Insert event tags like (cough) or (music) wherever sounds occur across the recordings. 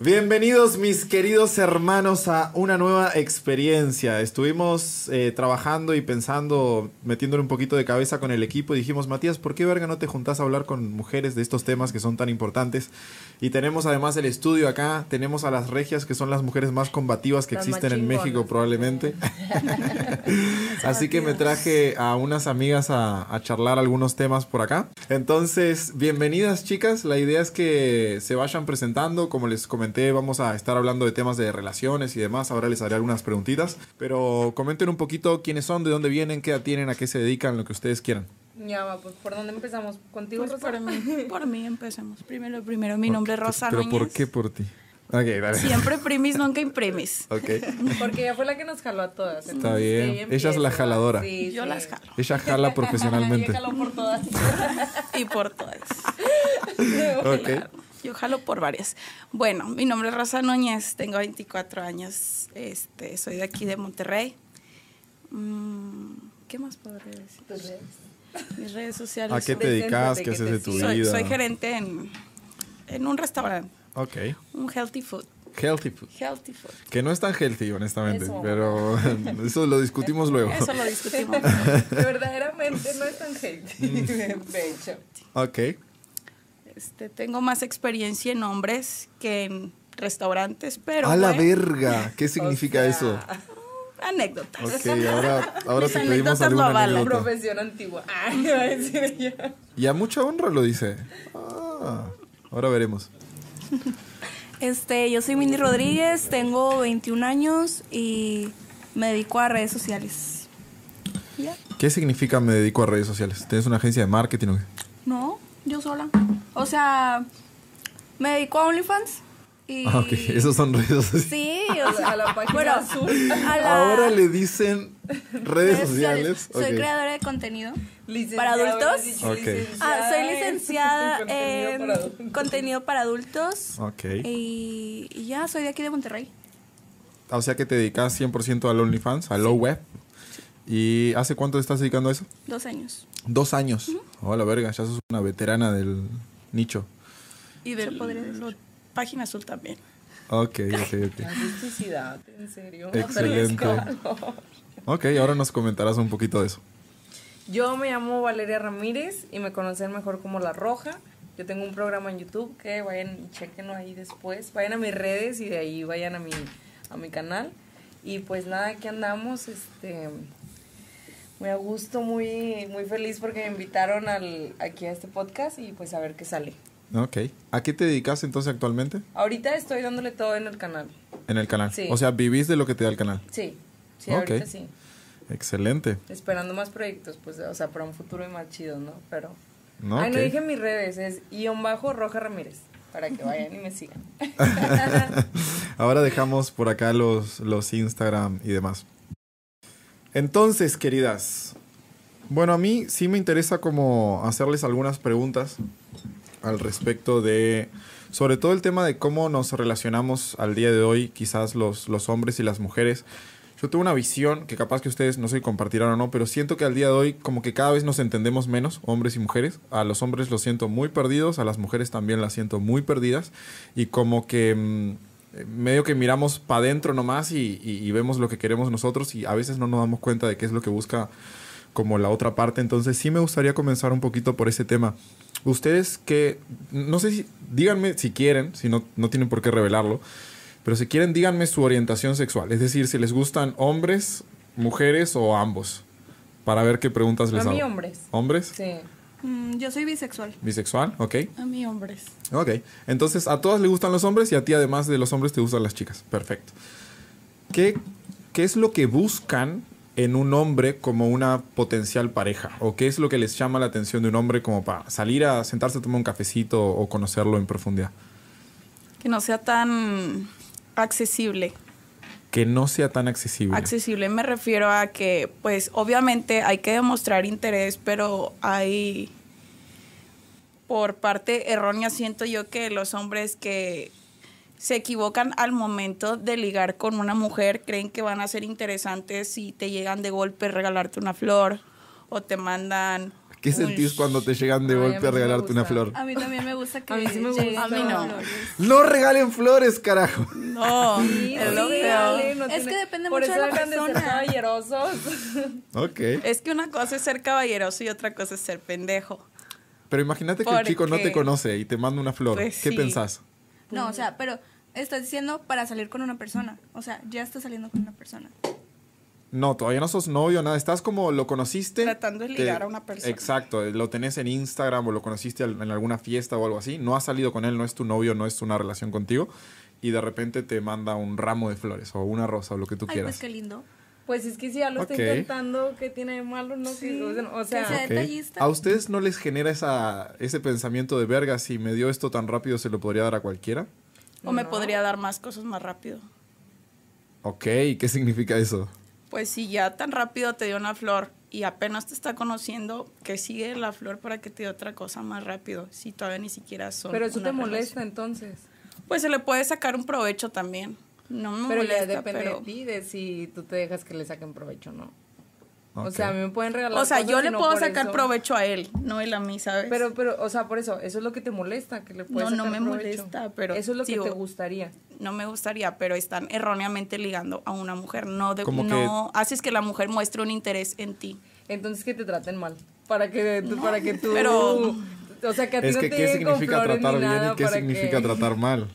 Bienvenidos mis queridos hermanos a una nueva experiencia. Estuvimos eh, trabajando y pensando, metiéndole un poquito de cabeza con el equipo y dijimos, Matías, ¿por qué verga no te juntás a hablar con mujeres de estos temas que son tan importantes? Y tenemos además el estudio acá, tenemos a las regias que son las mujeres más combativas que Las existen en. México probablemente. (laughs) Así que me traje a unas amigas a, a charlar algunos temas por acá. Entonces, bienvenidas chicas. La idea es que se vayan presentando. Como les comenté, vamos a estar hablando de temas de relaciones y demás. Ahora les haré algunas preguntitas. Pero comenten un poquito quiénes son, de dónde vienen, qué edad tienen, a qué se dedican, lo que ustedes quieran. Ya va, pues ¿por dónde empezamos? ¿Contigo, Pues Rosa? por mí, (laughs) por mí empecemos. Primero, primero, mi nombre es Rosa ¿Pero por Núñez. qué por ti? Ok, dale. Siempre primis, nunca imprimis. Ok. (laughs) Porque ella fue la que nos jaló a todas. Está bien. ella Ella es la jaladora. Sí, Yo sí. las jalo. Ella jala profesionalmente. (laughs) Ella jaló por todas. Y por todas. Ok. Yo jalo por varias. Bueno, mi nombre es Rosa Núñez, tengo 24 años, este, soy de aquí de Monterrey. Mm, ¿Qué más podré decir? Tus redes. Mis redes sociales. ¿A qué te dedicas? ¿Qué haces de tu soy, vida? soy gerente en, en un restaurante, Ok. un healthy food. Healthy food. Healthy food. Que no es tan healthy, honestamente. Eso. Pero (laughs) eso lo discutimos luego. Eso lo discutimos. (laughs) Verdaderamente no es tan hate. (laughs) De hecho. Ok. Este, tengo más experiencia en hombres que en restaurantes, pero a la bueno, verga. ¿Qué (laughs) significa sea, eso? (laughs) anécdotas. Ok, ahora, ahora Mis te pedimos anécdotas lo alguna anécdota. Profesión antigua. (laughs) Ah, iba a decir yo. Y a mucha honra lo dice. Ah, ahora veremos. Este, yo soy Mindy Rodríguez, tengo 21 años y me dedico a redes sociales. ¿Ya? ¿Qué significa me dedico a redes sociales? ¿Tienes una agencia de marketing o qué? No, yo sola. O sea, me dedico a OnlyFans y... Ah, ok. Esos son redes sociales. Sí, A o la, sea, a la página bueno, azul. a la... Ahora le dicen redes sociales. Soy creadora de contenido. Licenciada, ¿Para adultos? dicho Ah, soy en licenciada contenido en para adultos. contenido para adultos. Ok. Y, y ya, soy de aquí de Monterrey. O sea que te dedicas 100% al OnlyFans, al low web. ¿Y hace cuánto te estás dedicando a eso? Dos años. Dos años. La verga, ya sos una veterana del nicho. Y de decir. página azul también. Ok, ok, ok. (laughs) La en serio. Excelente. Fresco. Ok, ahora nos comentarás un poquito de eso. Yo me llamo Valeria Ramírez y me conocen mejor como La Roja. Yo tengo un programa en YouTube que vayan y chequenlo ahí después. Vayan a mis redes y de ahí vayan a mi, a mi canal. Y pues nada, aquí andamos, este muy a gusto, muy, muy feliz porque me invitaron al, aquí a este podcast y pues a ver qué sale. Ok. ¿A qué te dedicas entonces actualmente? Ahorita estoy dándole todo en el canal. En el canal. Sí. O sea, vivís de lo que te da el canal. Sí, sí, Ok. ahorita sí. Excelente. Esperando más proyectos, pues, o sea, para un futuro más chido, ¿no? Pero... ¿No? Ay, no dije mis redes, es guion bajo Roja Ramírez, para que vayan y me sigan. (laughs) Ahora dejamos por acá los, los Instagram y demás. Entonces, queridas, bueno, a mí sí me interesa como hacerles algunas preguntas al respecto de, sobre todo el tema de cómo nos relacionamos al día de hoy, quizás los, los hombres y las mujeres. Yo tengo una visión que capaz que ustedes no sé compartirán o no, pero siento que al día de hoy como que cada vez nos entendemos menos, hombres y mujeres. A los hombres los siento muy perdidos, a las mujeres también las siento muy perdidas. Y como que mm, medio que miramos para adentro nomás y, y- y vemos lo que queremos nosotros y a veces no nos damos cuenta de qué es lo que busca como la otra parte. Entonces sí me gustaría comenzar un poquito por ese tema. Ustedes que, no sé si, díganme si quieren, si no, no tienen por qué revelarlo, pero si quieren díganme su orientación sexual. Es decir, si les gustan hombres, mujeres o ambos. Para ver qué preguntas les A hago. mí hombres. ¿Hombres? Sí. Mm, yo soy bisexual. ¿Bisexual? Ok. A mí, hombres. Ok. Entonces, a todas les gustan los hombres y a ti, además de los hombres, te gustan las chicas. Perfecto. ¿Qué, qué es lo que buscan en un hombre como una potencial pareja? ¿O qué es lo que les llama la atención de un hombre como para salir a sentarse a tomar un cafecito o conocerlo en profundidad? Que no sea tan accesible. Que no sea tan accesible. Accesible me refiero a que, pues, obviamente hay que demostrar interés, pero hay, por parte errónea, siento yo que los hombres que se equivocan al momento de ligar con una mujer creen que van a ser interesantes si te llegan de golpe regalarte una flor o te mandan ¿Qué sentís cuando te llegan de Ay, golpe a regalarte una flor? A mí también me gusta que A mí sí me gusta. A mí no. flores. No regalen flores, carajo. No, Sí, es lo feo. no Es tiene- que depende Por mucho eso de la de ser persona. caballerosos. Ok. Es que una cosa es ser caballeroso y otra cosa es ser pendejo. Pero imagínate que el chico no te conoce y te manda una flor. Pues ¿Qué sí. pensás? No, o sea, pero estás diciendo para salir con una persona. O sea, ya estás saliendo con una persona. No, todavía no sos novio, nada. Estás como lo conociste. Tratando de te- ligar a una persona. Exacto. Lo tenés en Instagram o lo conociste en alguna fiesta o algo así. No has salido con él, no es tu novio, no es una relación contigo. Y de repente te manda un ramo de flores o una rosa o lo que tú Ay, quieras. pues qué lindo. Pues es que si ya lo Ok. está intentando, ¿qué tiene de malo? No Sí, o sea, sea Ok. detallista. ¿A ustedes no les genera esa, ese pensamiento de verga? Si me dio esto tan rápido, ¿se lo podría dar a cualquiera? O me podría dar más cosas más rápido. Ok, ¿qué significa eso? Pues si ya tan rápido te dio una flor y apenas te está conociendo, que sigue la flor para que te dé otra cosa más rápido. Si todavía ni siquiera son. pero eso te molesta relación. entonces. Pues se le puede sacar un provecho también. No me Pero ya molesta, depende pero- de ti, de si tú te dejas que le saquen provecho o no. O sea, a mí me pueden regalar O sea, cosas yo le no puedo sacar eso. provecho a él, no él a mí, ¿sabes? Pero, pero, o sea, por eso, eso es lo que te molesta, que le puedes No, no sacar me provecho. molesta, pero Eso es lo digo- que te gustaría. no me gustaría, pero están erróneamente ligando a una mujer. No, de- Como que- no haces que la mujer muestre un interés en ti. Entonces que te traten mal. Para que, para que tú... pero- O sea, que a ti Es no que, te ¿qué significa tratar bien y qué significa que- tratar mal?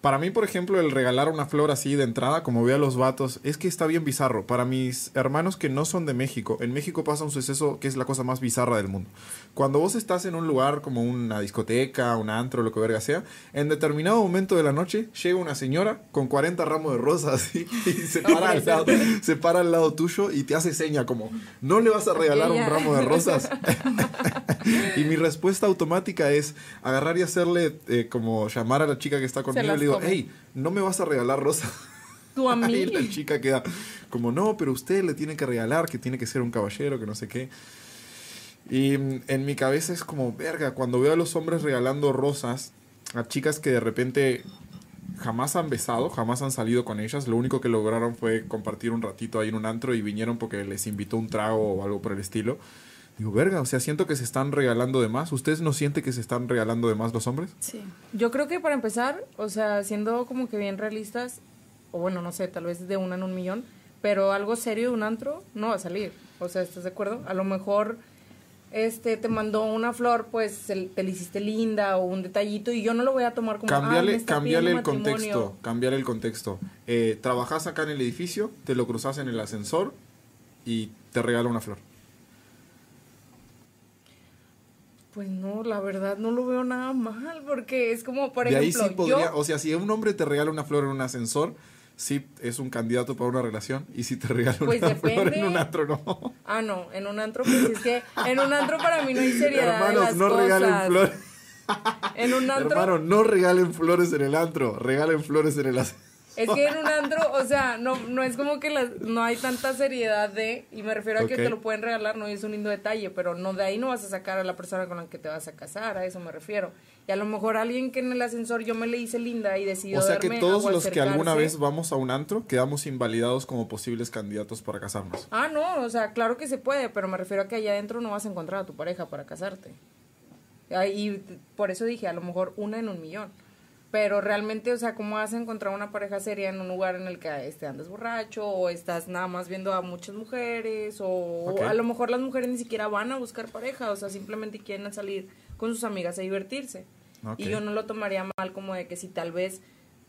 Para mí, por ejemplo, el regalar una flor así de entrada, como veo a los vatos, es que está bien bizarro. Para mis hermanos que no son de México, en México pasa un suceso que es la cosa más bizarra del mundo. Cuando vos estás en un lugar como una discoteca, un antro, lo que verga sea, en determinado momento de la noche llega una señora con 40 ramos de rosas y, (laughs) y se, para al lado, se para al lado tuyo y te hace seña como, ¿no le vas a regalar un ramo de rosas? (laughs) y mi respuesta automática es agarrar y hacerle eh, como llamar a la chica que está conmigo digo, hey, ¿no me vas a regalar rosas? (laughs) Tú a mí. Y la chica queda como, no, pero usted le tiene que regalar, que tiene que ser un caballero, que no sé qué. Y mm, en mi cabeza es como, verga, cuando veo a los hombres regalando rosas a chicas que de repente jamás han besado, jamás han salido con ellas, lo único que lograron fue compartir un ratito ahí en un antro y vinieron porque les invitó un trago o algo por el estilo. Digo, verga, o sea, siento que se están regalando de más. ¿Ustedes no sienten que se están regalando de más los hombres? Sí. Yo creo que para empezar, o sea, siendo como que bien realistas, o bueno, no sé, tal vez de una en un millón, pero algo serio de un antro no va a salir. O sea, ¿estás de acuerdo? A lo mejor este te mandó una flor, pues te la hiciste linda o un detallito y yo no lo voy a tomar como "Ay, me Cambiale, está cambiale el pidiendo matrimonio". contexto. Cambiale el contexto. Eh, trabajas acá en el edificio, te lo cruzas en el ascensor y te regala una flor. Pues no, la verdad no lo veo nada mal porque es como, por de ahí ejemplo, sí podría, yo o sea, si un hombre te regala una flor en un ascensor, sí es un candidato para una relación. Y si te regala Pues una (laughs) flor depende. en un antro, no. Ah, no, en un antro, pues es que en un antro para mí no hay seriedad. de Hermanos, las no regalen cosas. flores. En un (laughs) antro. Hermano, no regalen flores en el antro, regalen flores en el ascensor. Es que en un antro, o sea, no, no es como que las- no hay tanta seriedad de, y me refiero a que te lo pueden regalar, no y es un lindo detalle, pero no de ahí no vas a sacar a la persona con la que te vas a casar, a eso me refiero. Y a lo mejor alguien que en el ascensor yo me le hice linda y decidió O sea que darme todos o los que alguna vez vamos a un antro quedamos invalidados como posibles candidatos para casarnos. Ah, no, o sea, claro que se puede, pero me refiero a que allá adentro no vas a encontrar a tu pareja para casarte. Y por eso dije, a lo mejor una en un millón. Pero realmente, o sea, ¿cómo vas a encontrar una pareja seria en un lugar en el que este, andas borracho o estás nada más viendo a muchas mujeres o, a lo mejor las mujeres ni siquiera van a buscar pareja, o sea, simplemente quieren salir con sus amigas a divertirse. Y yo no lo tomaría mal como de que si tal vez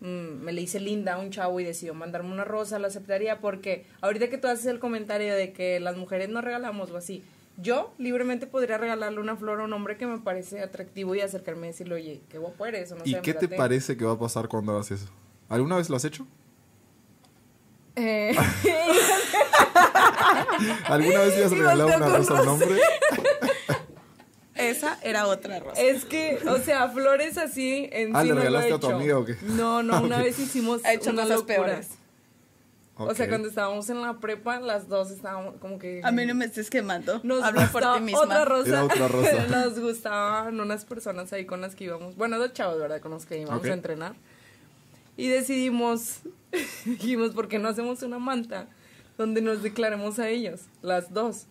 mm, me le hice linda a un chavo y decidió mandarme una rosa, lo aceptaría porque ahorita que tú haces el comentario de que las mujeres no regalamos o así, yo libremente podría regalarle una flor a un hombre que me parece atractivo y acercarme y decirle, oye, qué guapo eres. O no ¿Y sé, qué te mírate". parece que va a pasar cuando hagas eso? ¿Alguna vez lo has hecho? Eh, (laughs) ¿Alguna vez le has regalado una rosa a un hombre? (laughs) Esa era otra rosa. es que, o sea, flores así en Ah, sí ¿le no lo he regalaste a tu hecho. amiga o qué? No, no, (laughs) una Ok. vez hicimos Ha hecho una cosas locura. peores. O sea, cuando estábamos en la prepa, las dos estábamos como que... A mí no me estés quemando. Nos Habla por ti misma. otra rosa. Era otra (laughs) rosa. Nos gustaban unas personas ahí con las que íbamos. Bueno, dos chavos, ¿verdad? Con los que íbamos Ok. a entrenar. Y decidimos, (laughs) dijimos, ¿por qué no hacemos una manta donde nos declaremos a ellos, las dos?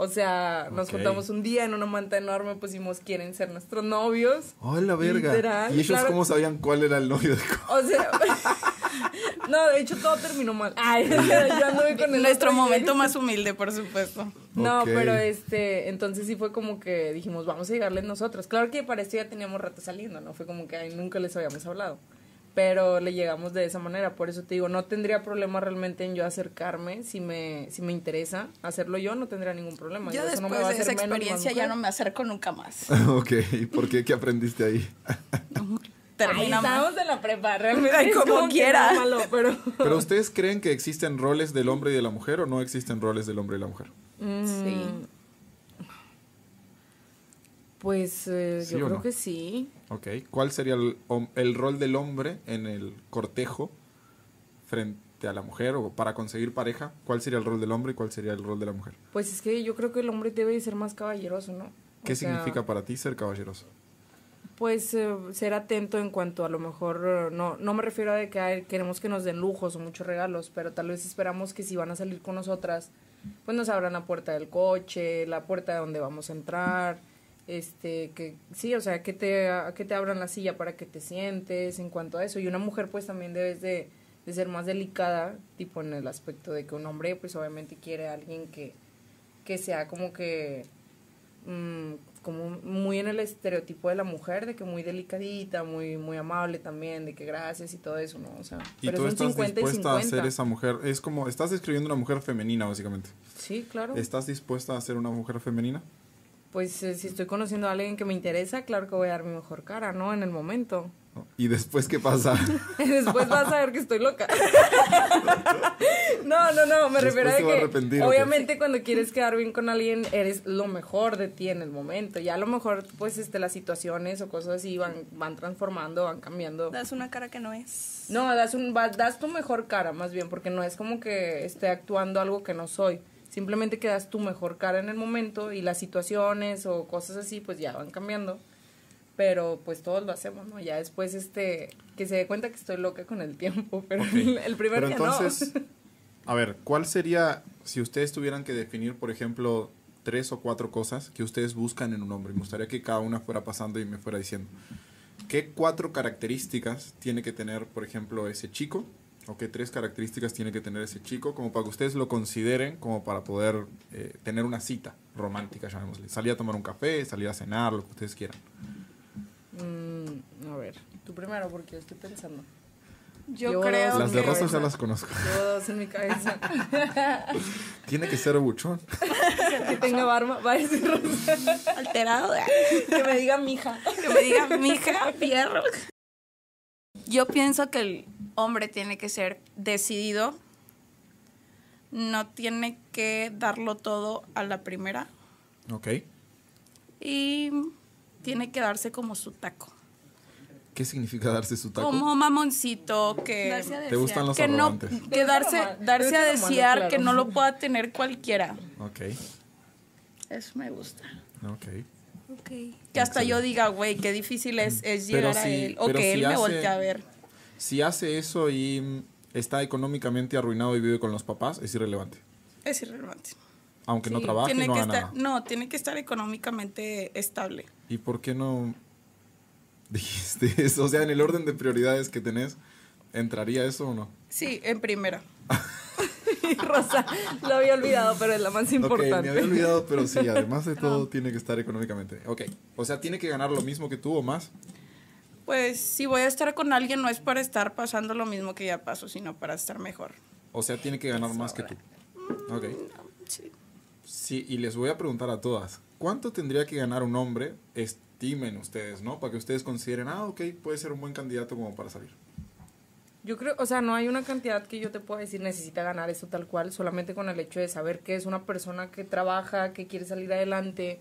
O sea, nos Ok. juntamos un día en una manta enorme, pusimos quieren ser nuestros novios. ¡Oh, la verga! Literal, ¿Y ellos claro. cómo sabían cuál era el novio de O sea, (laughs) (laughs) no, de hecho todo terminó mal. Ay, (laughs) yo anduve con el (laughs) Nuestro momento más humilde, por supuesto. No, pero este, entonces sí fue como que dijimos, vamos a llegarles nosotros. Claro que para esto ya teníamos rato saliendo, ¿no? Fue como que ay, nunca les habíamos hablado. Pero le llegamos de esa manera, por eso te digo, no tendría problema realmente en yo acercarme, si me, si me interesa hacerlo yo, no tendría ningún problema. Yo no después me va a de esa experiencia ya no me acerco nunca más. ok, ¿y por qué? ¿Qué aprendiste ahí? Termina estábamos en la prepa, realmente. Ay, como como quiera. malo, pero... ¿Pero ustedes creen que existen roles del hombre y de la mujer o no existen roles del hombre y la mujer? Sí. Pues eh, ¿Sí yo creo no? que sí. Ok, ¿cuál sería el, rol del hombre en el cortejo frente a la mujer o para conseguir pareja? ¿Cuál sería el rol del hombre y cuál sería el rol de la mujer? Pues es que yo creo que el hombre debe de ser más caballeroso, ¿no? O ¿Qué sea, significa para ti ser caballeroso? Pues eh, ser atento en cuanto a lo mejor, eh, no, no me refiero a de que ay, queremos que nos den lujos o muchos regalos, pero tal vez esperamos que si van a salir con nosotras, pues nos abran la puerta del coche, la puerta de donde vamos a entrar, este, que sí, o sea, que te, que te abran la silla para que te sientes en cuanto a eso. Y una mujer pues también debes de, de ser más delicada, tipo en el aspecto de que un hombre pues obviamente quiere a alguien que, que sea como que mm, como muy en el estereotipo de la mujer, de que muy delicadita, muy muy amable también, de que gracias y todo eso, ¿no? O sea, Y pero tú es un estás 50 y dispuesta a 50. ser esa mujer, es como, estás describiendo una mujer femenina básicamente. Sí, claro. ¿Estás dispuesta a ser una mujer femenina? Pues eh, si estoy conociendo a alguien que me interesa, claro que voy a dar mi mejor cara, ¿no? En el momento. ¿No? ¿Y después qué pasa? (laughs) Después vas a ver que estoy loca. no, no, no, me Después refiero a que obviamente cuando quieres quedar bien con alguien eres lo mejor de ti en el momento. Ya a lo mejor pues este las situaciones o cosas así van van transformando, van cambiando. Das una cara que no es. No, das un va- das tu mejor cara más bien, porque no es como que esté actuando algo que no soy. Simplemente que das tu mejor cara en el momento y las situaciones o cosas así pues ya van cambiando. Pero pues todos lo hacemos, ¿no? Ya después este que se dé cuenta que estoy loca con el tiempo, (laughs) pero Ok. el, el primer Pero día entonces, no. (laughs) a ver, ¿cuál sería, si ustedes tuvieran que definir, por ejemplo, tres o cuatro cosas que ustedes buscan en un hombre? Me gustaría que cada una fuera pasando y me fuera diciendo. ¿Qué cuatro características tiene que tener, por ejemplo, ese chico? ¿O qué tres características tiene que tener ese chico como para que ustedes lo consideren como para poder eh, tener una cita romántica, llamémosle? Salir a tomar un café, salir a cenar, lo que ustedes quieran. Mm, a ver, tú primero porque yo estoy pensando. Yo Yo creo Las de rosas ya las conozco. (laughs) Dos en mi cabeza. (laughs) Tiene que ser buchón. (laughs) que tenga barba, va a decir Rosa. alterado. que me diga mija. que me diga, mija, fierro. Yo pienso que el hombre tiene que ser decidido. No tiene que darlo todo a la primera. Ok. Y tiene que darse como su taco. ¿Qué significa darse su taco? Como mamoncito, que, Darse a ¿Te desear. gustan los que no, arrogantes? que darse, darse a desear claro. que no lo pueda tener cualquiera. Ok, Eso me gusta. ok. Ok. Que hasta yo diga, güey, qué difícil es, es Pero llegar a si- él. O pero que si él me hace- voltee a ver. Si hace eso y mm, está económicamente arruinado y vive con los papás, es irrelevante. Es irrelevante. Aunque no trabaje, tiene no que haga estar, nada. No, tiene que estar económicamente estable. ¿Y por qué no (laughs) dijiste eso? O sea, en el orden de prioridades que tenés, ¿entraría eso o no? Sí, en primera. (laughs) Rosa, lo había olvidado, pero es la más importante. me había olvidado, pero sí, además de (laughs) todo, tiene que estar económicamente. Ok, o sea, ¿tiene que ganar lo mismo que tú o más? Pues si voy a estar con alguien no es para estar pasando lo mismo que ya paso, sino para estar mejor. O sea, tiene que ganar más que tú. Ok. Sí. Sí, y les voy a preguntar a todas, ¿cuánto tendría que ganar un hombre? Estimen ustedes, ¿no? Para que ustedes consideren, ah, ok, puede ser un buen candidato como para salir. Yo creo, o sea, no hay una cantidad que yo te pueda decir necesita ganar esto tal cual, solamente con el hecho de saber que es una persona que trabaja, que quiere salir adelante,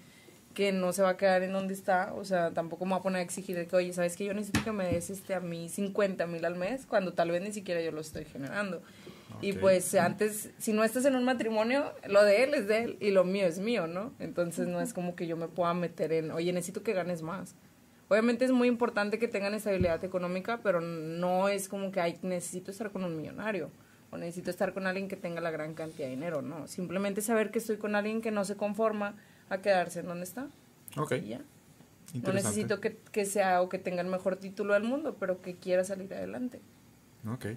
que no se va a quedar en donde está, o sea, tampoco me voy a poner a exigir que, oye, ¿sabes que Yo necesito que me des este, a mí 50 mil al mes, cuando tal vez ni siquiera yo lo estoy generando. Y Ok. pues antes, si no estás en un matrimonio, lo de él es de él y lo mío es mío, ¿no? Entonces no es como que yo me pueda meter en, oye, necesito que ganes más. Obviamente es muy importante que tengan estabilidad económica, pero no es como que ay, necesito estar con un millonario. o necesito estar con alguien que tenga la gran cantidad de dinero, no. Simplemente saber que estoy con alguien que no se conforma a quedarse en donde está. Ok, Y ya. No necesito que, que sea o que tenga el mejor título del mundo, pero que quiera salir adelante. Ok.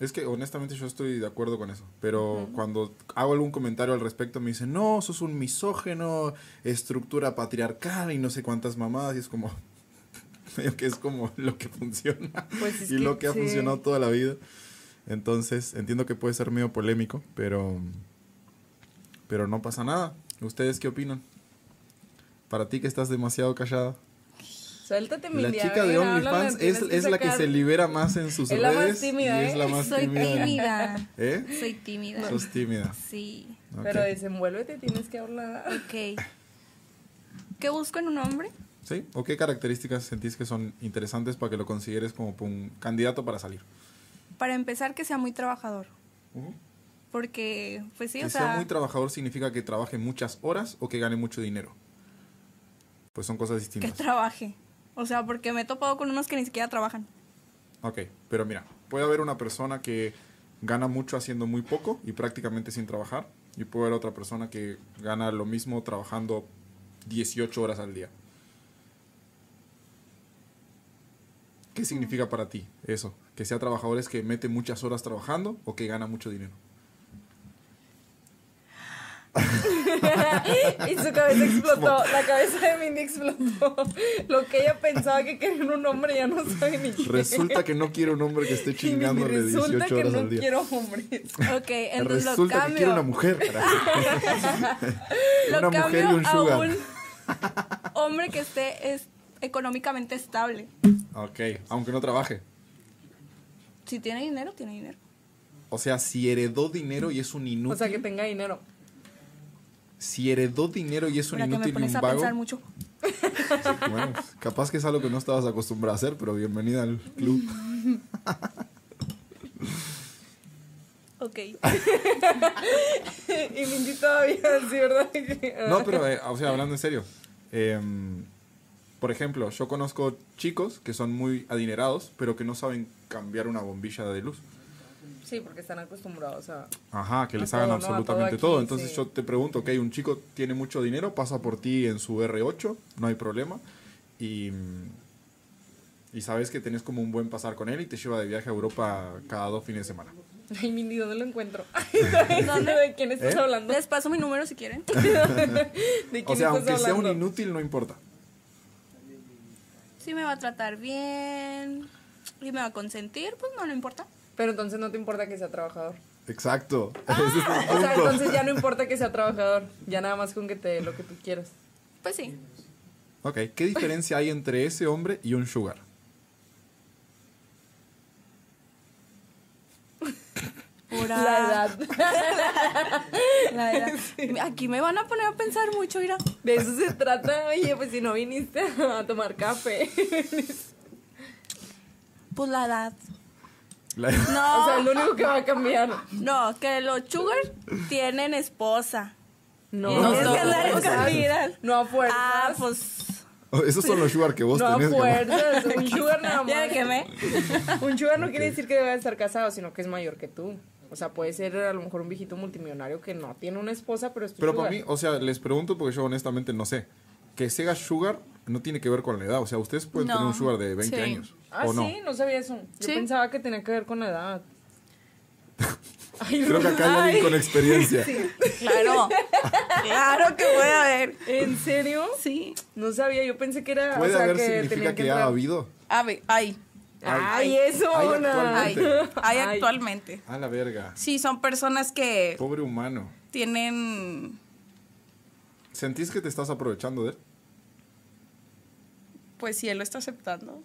Es que honestamente yo estoy de acuerdo con eso, pero cuando hago algún comentario al respecto me dicen, no, sos un misógeno, estructura patriarcal y no sé cuántas mamadas, y es como, (laughs) que es como lo que funciona Pues es y que lo que ha funcionado toda la vida. Entonces, entiendo que puede ser medio polémico, pero, pero no pasa nada. ¿Ustedes qué opinan? Para ti que estás demasiado callada. Suéltate, La Mindy, a chica de OnlyFans es, es la que se libera más en sus Es la más redes tímida, y es ¿eh? la más Soy tímida. tímida. ¿Eh? Soy tímida. Sos tímida. Sí. Pero desenvuélvete, tienes que hablar. Ok. ¿Qué busco en un hombre? ¿Sí? ¿O qué características sentís que son interesantes para que lo consideres como un candidato para salir? Para empezar, que sea muy trabajador. Porque, pues sí, que o sea sea, muy trabajador significa que trabaje muchas horas o que gane mucho dinero. Pues son cosas que distintas. trabaje. O sea, porque me he topado con unos que ni siquiera trabajan. Ok, pero mira, puede haber una persona que gana mucho haciendo muy poco y prácticamente sin trabajar. Y puede haber otra persona que gana lo mismo trabajando 18 horas al día. ¿Qué significa para ti eso? ¿Que sea trabajador es que mete muchas horas trabajando o que gana mucho dinero? (laughs) y su cabeza explotó, la cabeza de Mindy explotó. Lo que ella pensaba que quería un hombre ya no sabe ni qué. Resulta que no quiere un hombre que esté chingándole resulta 18 que horas no al día. quiero hombres. Ok, entonces lo Resulta que cambio. quiere una mujer. (laughs) lo una mujer cambio y un a sugar. un (laughs) hombre que esté es- económicamente estable. Ok, aunque no trabaje. Si tiene dinero, tiene dinero. O sea, si heredó dinero y es un inútil. O sea, que tenga dinero. Si heredó dinero y es un Para que me inútil y pones un a vago. pensar mucho. Bueno, capaz que es algo que no estabas acostumbrado a hacer, pero bienvenida al club. Ok. (laughs) y Mindy todavía, sí, ¿verdad? (laughs) No, pero, eh, o sea, hablando en serio. em, por ejemplo, yo conozco chicos que son muy adinerados, pero que no saben cambiar una bombilla de luz. Sí, porque están acostumbrados a... Ajá, que les todo, hagan ¿no? Todo absolutamente aquí, todo. Entonces sí. yo te pregunto, ok, un chico tiene mucho dinero, pasa por ti en su R8, no hay problema. Y, y sabes que tenés como un buen pasar con él y te lleva de viaje a Europa cada dos fines de semana. (laughs) Ay, Mindy, ¿dónde lo encuentro? (laughs) ¿Dónde? ¿De quién estás ¿Eh? hablando? Les paso mi número si quieren. (laughs) ¿De quién O sea, estás aunque sea un hablando? inútil, no importa. Si me va a tratar bien y me va a consentir, pues no le importa. Pero entonces no te importa que sea trabajador. Exacto. (laughs) Ese es el O sea, entonces ya no importa que sea trabajador. Ya nada más con que te dé lo que tú quieras. Pues sí. Ok, ¿qué diferencia hay entre ese hombre y un sugar? Pura (laughs) La edad. (laughs) la edad. Aquí me van a poner a pensar mucho, mira. De eso se trata. Oye, pues si no viniste a tomar café. Pues la edad. La- No, O sea, es lo único que va a cambiar. no, que los sugar tienen esposa. No, Y no, que andar o sea, escondidas. no a fuerzas. Ah, pues Esos son los sugar que vos no a tenés. que- fuerzas. Un sugar nada (laughs) más. ya me quemé. Un sugar no quiere decir que debe estar casado, sino que es mayor que tú. O sea, puede ser a lo mejor un viejito multimillonario que no tiene una esposa, pero es tu Pero sugar. para mí, o sea, les pregunto porque yo honestamente no sé. Que sea sugar no tiene que ver con la edad. O sea, ustedes pueden No, tener un sugar de 20 sí. años. Ah, ¿O no? sí, no sabía eso. Yo Sí. pensaba que tenía que ver con la edad. Ay, (laughs) Creo que acá hay alguien con experiencia. Claro. Claro que puede haber. ¿En serio? Sí. No sabía, yo pensé que era. Puede o sea, haber que significa que, que ha habido. A ver, hay. Ay, eso. Hay. actualmente. Hay Ay. actualmente. A la verga. Sí, son personas que Pobre humano. tienen. ¿Sentís que te estás aprovechando de él? Pues si él lo está aceptando.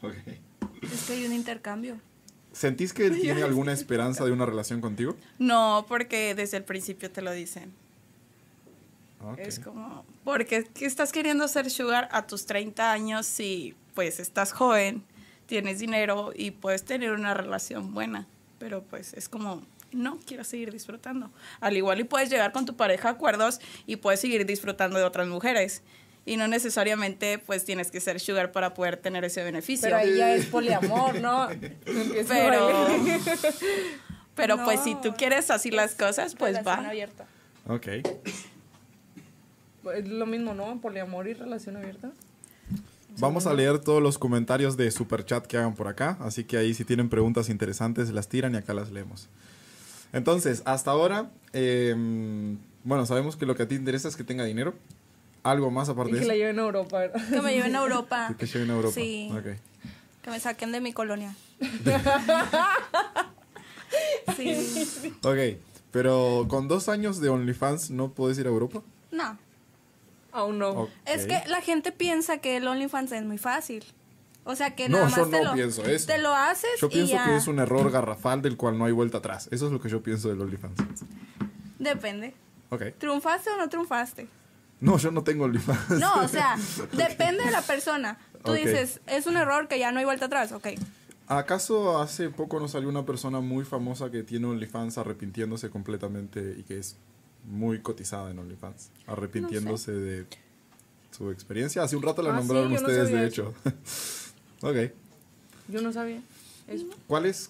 (laughs) Es que hay un intercambio. ¿Sentís que él (laughs) tiene alguna esperanza de una relación contigo? No, porque desde el principio te lo dicen. Es como, porque ¿qué estás queriendo ser sugar a tus 30 años si pues estás joven, tienes dinero y puedes tener una relación buena? Pero pues es como, no, quiero seguir disfrutando. Al igual y puedes llegar con tu pareja a acuerdos y puedes seguir disfrutando de otras mujeres. Y no necesariamente pues tienes que ser sugar para poder tener ese beneficio. Pero ahí ya es poliamor, ¿no? (laughs) Pero, pero pues si tú quieres así las cosas, pues Relación va. abierta. Ok. Es lo mismo, ¿no? Poliamor y relación abierta. Vamos a leer todos los comentarios de Superchat que hagan por acá. Así que ahí si tienen preguntas interesantes las tiran y acá las leemos. Entonces, hasta ahora, eh, bueno, sabemos que lo que a ti te interesa es que tenga dinero. Algo más aparte Y de que eso. la lleven a Europa, ¿verdad? Que me lleven a Europa. (laughs) Que lleguen a Europa. Sí. Que me saquen de mi colonia. (laughs) sí. Ok, pero con dos años de OnlyFans no puedes ir a Europa. No. Aún no. Es que la gente piensa que el OnlyFans es muy fácil. O sea que No, nada yo más te, no lo, pienso eso. te lo haces Yo y pienso ya. que es un error garrafal del cual no hay vuelta atrás. Eso es lo que yo pienso del OnlyFans. Depende. Ok. ¿Triunfaste o no triunfaste? No, yo no tengo OnlyFans. No, o (laughs) sea, depende de la persona. Tú dices, es un error que ya no hay vuelta atrás, ok. ¿Acaso hace poco nos salió una persona muy famosa que tiene OnlyFans arrepintiéndose completamente y que es muy cotizada en OnlyFans? Arrepintiéndose de su experiencia. Hace un rato la Ah, nombraron sí, no ustedes, de eso. hecho. (laughs) ok. Yo no sabía. Es- ¿Cuál es,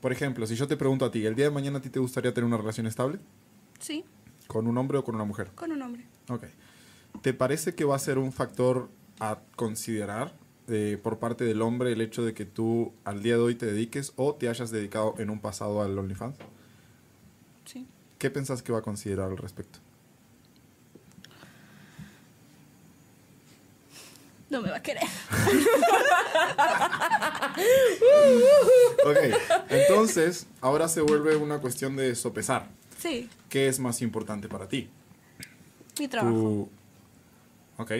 por ejemplo, si yo te pregunto a ti, ¿el día de mañana a ti te gustaría tener una relación estable? Sí, ¿Con un hombre o con una mujer? con un hombre. Ok. ¿Te parece que va a ser un factor a considerar eh, por parte del hombre el hecho de que tú al día de hoy te dediques o te hayas dedicado en un pasado al OnlyFans? Sí. ¿Qué pensás que va a considerar al respecto? No me va a querer. Ok, entonces ahora se vuelve una cuestión de sopesar. Sí, ¿Qué es más importante para ti? Mi trabajo. Tu- Ok,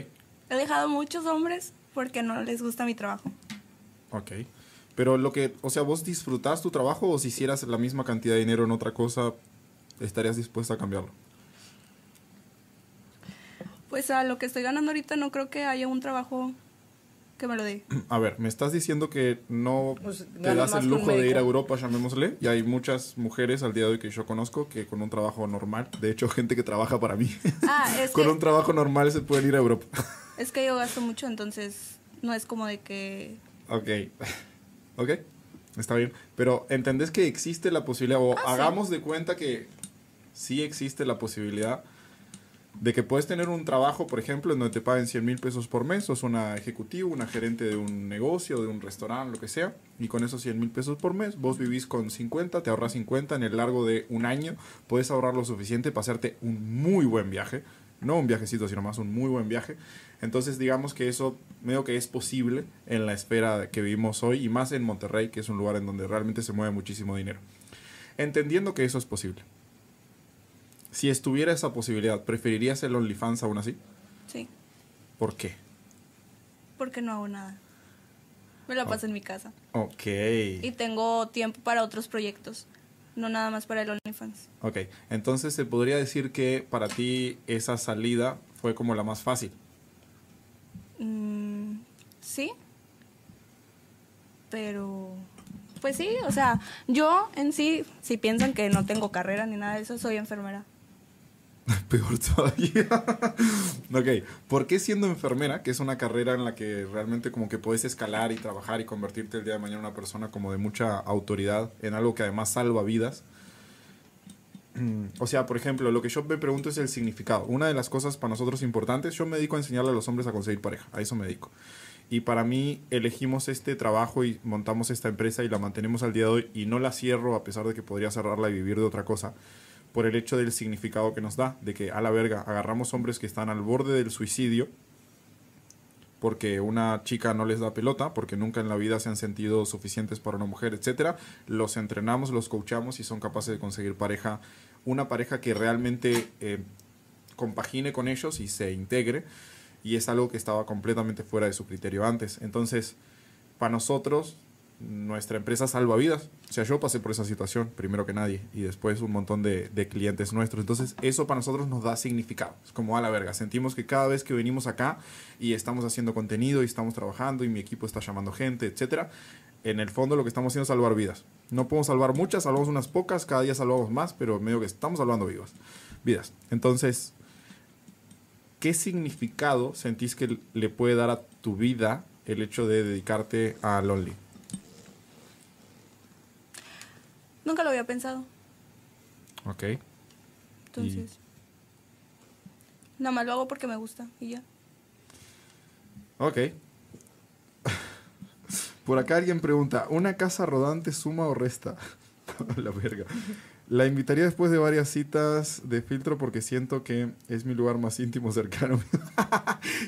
He dejado muchos hombres porque no les gusta mi trabajo. ok. Pero lo que, o sea, ¿vos disfrutás tu trabajo o si hicieras la misma cantidad de dinero en otra cosa, estarías dispuesta a cambiarlo? Pues a lo que estoy ganando ahorita no creo que haya un trabajo que me lo dé. (clears throat) A ver, me estás diciendo que no Pues, te das el lujo de ir a Europa, llamémosle, y hay muchas mujeres al día de hoy que yo conozco que con un trabajo normal, de hecho gente que trabaja para mí, Ah, es (laughs) con que, un trabajo normal se pueden ir a Europa. es que yo gasto mucho, entonces no es como de que... ok, (laughs) ok, está bien, pero ¿entendés que existe la posibilidad, o Ah, sí. hagamos de cuenta que sí existe la posibilidad de que puedes tener un trabajo, por ejemplo, en donde te paguen 100 mil pesos por mes, sos una ejecutivo, una gerente de un negocio, de un restaurante, lo que sea, y con esos 100 mil pesos por mes, vos vivís con 50, te ahorras 50, en el largo de un año puedes ahorrar lo suficiente para hacerte un muy buen viaje, no un viajecito, sino más un muy buen viaje. Entonces, digamos que eso medio que es posible en la esfera que vivimos hoy, y más en Monterrey, que es un lugar en donde realmente se mueve muchísimo dinero. Entendiendo que eso es posible. Si estuviera esa posibilidad, ¿preferirías el OnlyFans aún así? Sí, ¿Por qué? porque no hago nada. Me la paso en mi casa. Ok. Y tengo tiempo para otros proyectos, no nada más para el OnlyFans. Ok. Entonces se podría decir que para ti esa salida fue como la más fácil. Mm, sí, pero pues sí, o sea, yo en sí, si piensan que no tengo carrera ni nada de eso, soy enfermera. (laughs) Peor todavía. (laughs) ok. ¿Por qué siendo enfermera, que es una carrera en la que realmente como que puedes escalar y trabajar y convertirte el día de mañana en una persona como de mucha autoridad, en algo que además salva vidas? Mm, O sea, por ejemplo, lo que yo me pregunto es el significado. Una de las cosas para nosotros importantes, yo me dedico a enseñarle a los hombres a conseguir pareja, a eso me dedico. Y para mí elegimos este trabajo y montamos esta empresa y la mantenemos al día de hoy y no la cierro a pesar de que podría cerrarla y vivir de otra cosa por el hecho del significado que nos da, de que a la verga agarramos hombres que están al borde del suicidio porque una chica no les da pelota, porque nunca en la vida se han sentido suficientes para una mujer, etcétera, los entrenamos, los coachamos y son capaces de conseguir pareja, una pareja que realmente eh, compagine con ellos y se integre, y es algo que estaba completamente fuera de su criterio antes. Entonces, para nosotros, nuestra empresa salva vidas. O sea, yo pasé por esa situación, primero que nadie, y después un montón de, clientes nuestros. Entonces, eso para nosotros nos da significado. Es como a la verga. Sentimos que cada vez que venimos acá y estamos haciendo contenido y estamos trabajando y mi equipo está llamando gente, etcétera, en el fondo lo que estamos haciendo es salvar vidas. No podemos salvar muchas, salvamos unas pocas, cada día salvamos más, pero medio que estamos salvando vivas, vidas. Entonces, ¿qué significado sentís que le puede dar a tu vida el hecho de dedicarte a Lonely? Nunca lo había pensado. Ok. Entonces. Nada más lo hago porque me gusta y ya. Ok. (laughs) Por acá alguien pregunta, ¿una casa rodante suma o resta? (laughs) La verga. La invitaría después de varias citas de filtro porque siento que es mi lugar más íntimo (laughs) cercano.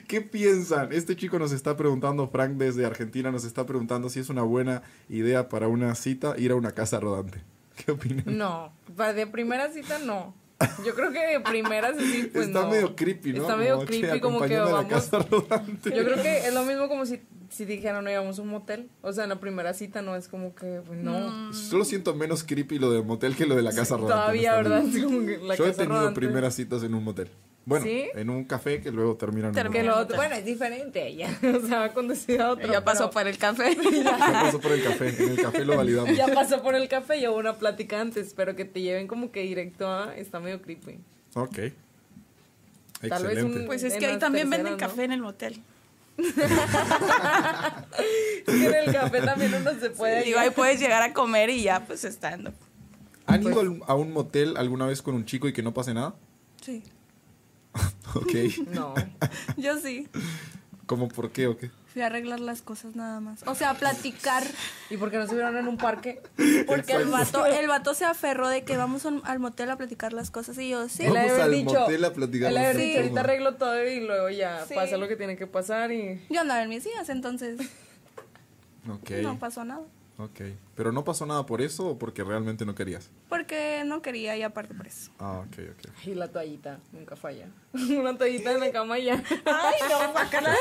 ¿Qué piensan? Este chico nos está preguntando, Frank desde Argentina nos está preguntando si es una buena idea para una cita ir a una casa rodante. ¿Qué opinan? No, de primera cita no. Yo creo que de primeras sí, pues está no. medio creepy, ¿no? Está medio Como, che, creepy, como que vamos. Yo creo que es lo mismo como si, si dijeran, no íbamos a un motel. O sea, en la primera cita no es como que, pues, no. Solo siento menos creepy lo del motel que lo de la casa rodante. Todavía, ¿verdad? (laughs) como que la Yo he casa tenido rodante. primeras citas en un motel. Bueno, ¿Sí? en un café que luego terminan en un lo otro- bueno, es diferente ella. (laughs) O sea, ha conducido a otro. Ya pasó pero- por el café. (laughs) Ya pasó por el café. En el café lo validamos. Ya pasó por el café y hubo una plática antes, pero que te lleven como que directo a. Está medio creepy. Ok. Tal vez Excelente. un- Pues es que ahí también venden terceras, ¿no? café en el motel. (laughs) En el café también uno se puede. Digo, ahí puedes llegar a comer y ya, pues estando. ¿Han ido al- a un motel alguna vez con un chico y que no pase nada? Sí. (laughs) Ok. No. Yo sí. ¿Cómo por qué o qué? Fui a arreglar las cosas nada más. O sea, platicar. ¿Y por qué no se vieron en un parque? Porque el vato, el vato se aferró de que vamos al- al motel a platicar las cosas. Y yo, sí. Vamos haber al dicho, motel a platicar él haber las dicho, cosas. ahorita arreglo todo y luego ya Sí. pasa lo que tiene que pasar y... Yo andaba en mis días, entonces Ok. no pasó nada. Ok. ¿Pero no pasó nada por eso o porque realmente no querías? Porque no quería y aparte por eso. Ah, ok, ok. Y la toallita, nunca falla. (laughs) Una toallita en la cama y ya. Ay, no, (laughs) bacana. (laughs)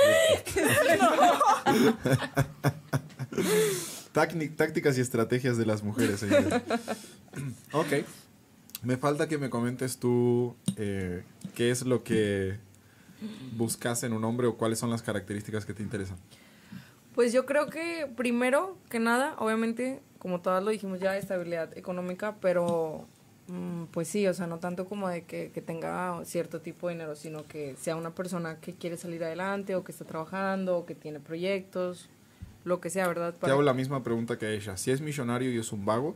Tácni- tácticas y estrategias de las mujeres, señores. (clears throat) ok. Me falta que me comentes tú eh, qué es lo que buscas en un hombre o cuáles son las características que te interesan. Pues yo creo que primero que nada, obviamente, como todas lo dijimos ya, estabilidad económica, pero mm, pues sí, o sea, no tanto como de que, que tenga cierto tipo de dinero, sino que sea una persona que quiere salir adelante o que está trabajando o que tiene proyectos, lo que sea, ¿verdad? Te hago la misma pregunta que a ella. Si es millonario y es un vago,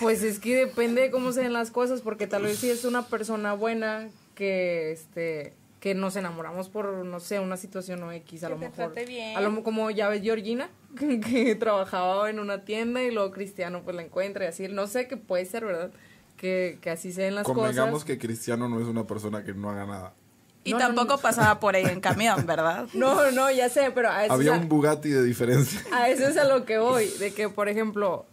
Pues es que depende de cómo se den las cosas, porque tal vez si es una persona buena que este que nos enamoramos por no sé una situación o X a Que lo te mejor trate bien. a lo mo- como ya ves Georgina que, (laughs) que trabajaba en una tienda y luego Cristiano pues la encuentra y así no sé qué puede ser verdad que, que así se den las convengamos cosas que Cristiano no es una persona que no haga nada. Y No, tampoco no. pasaba por ahí en (laughs) camión, ¿verdad? no no ya sé pero a eso, Había a- un Bugatti de diferencia. (laughs) a eso es a lo que voy, de que, por ejemplo,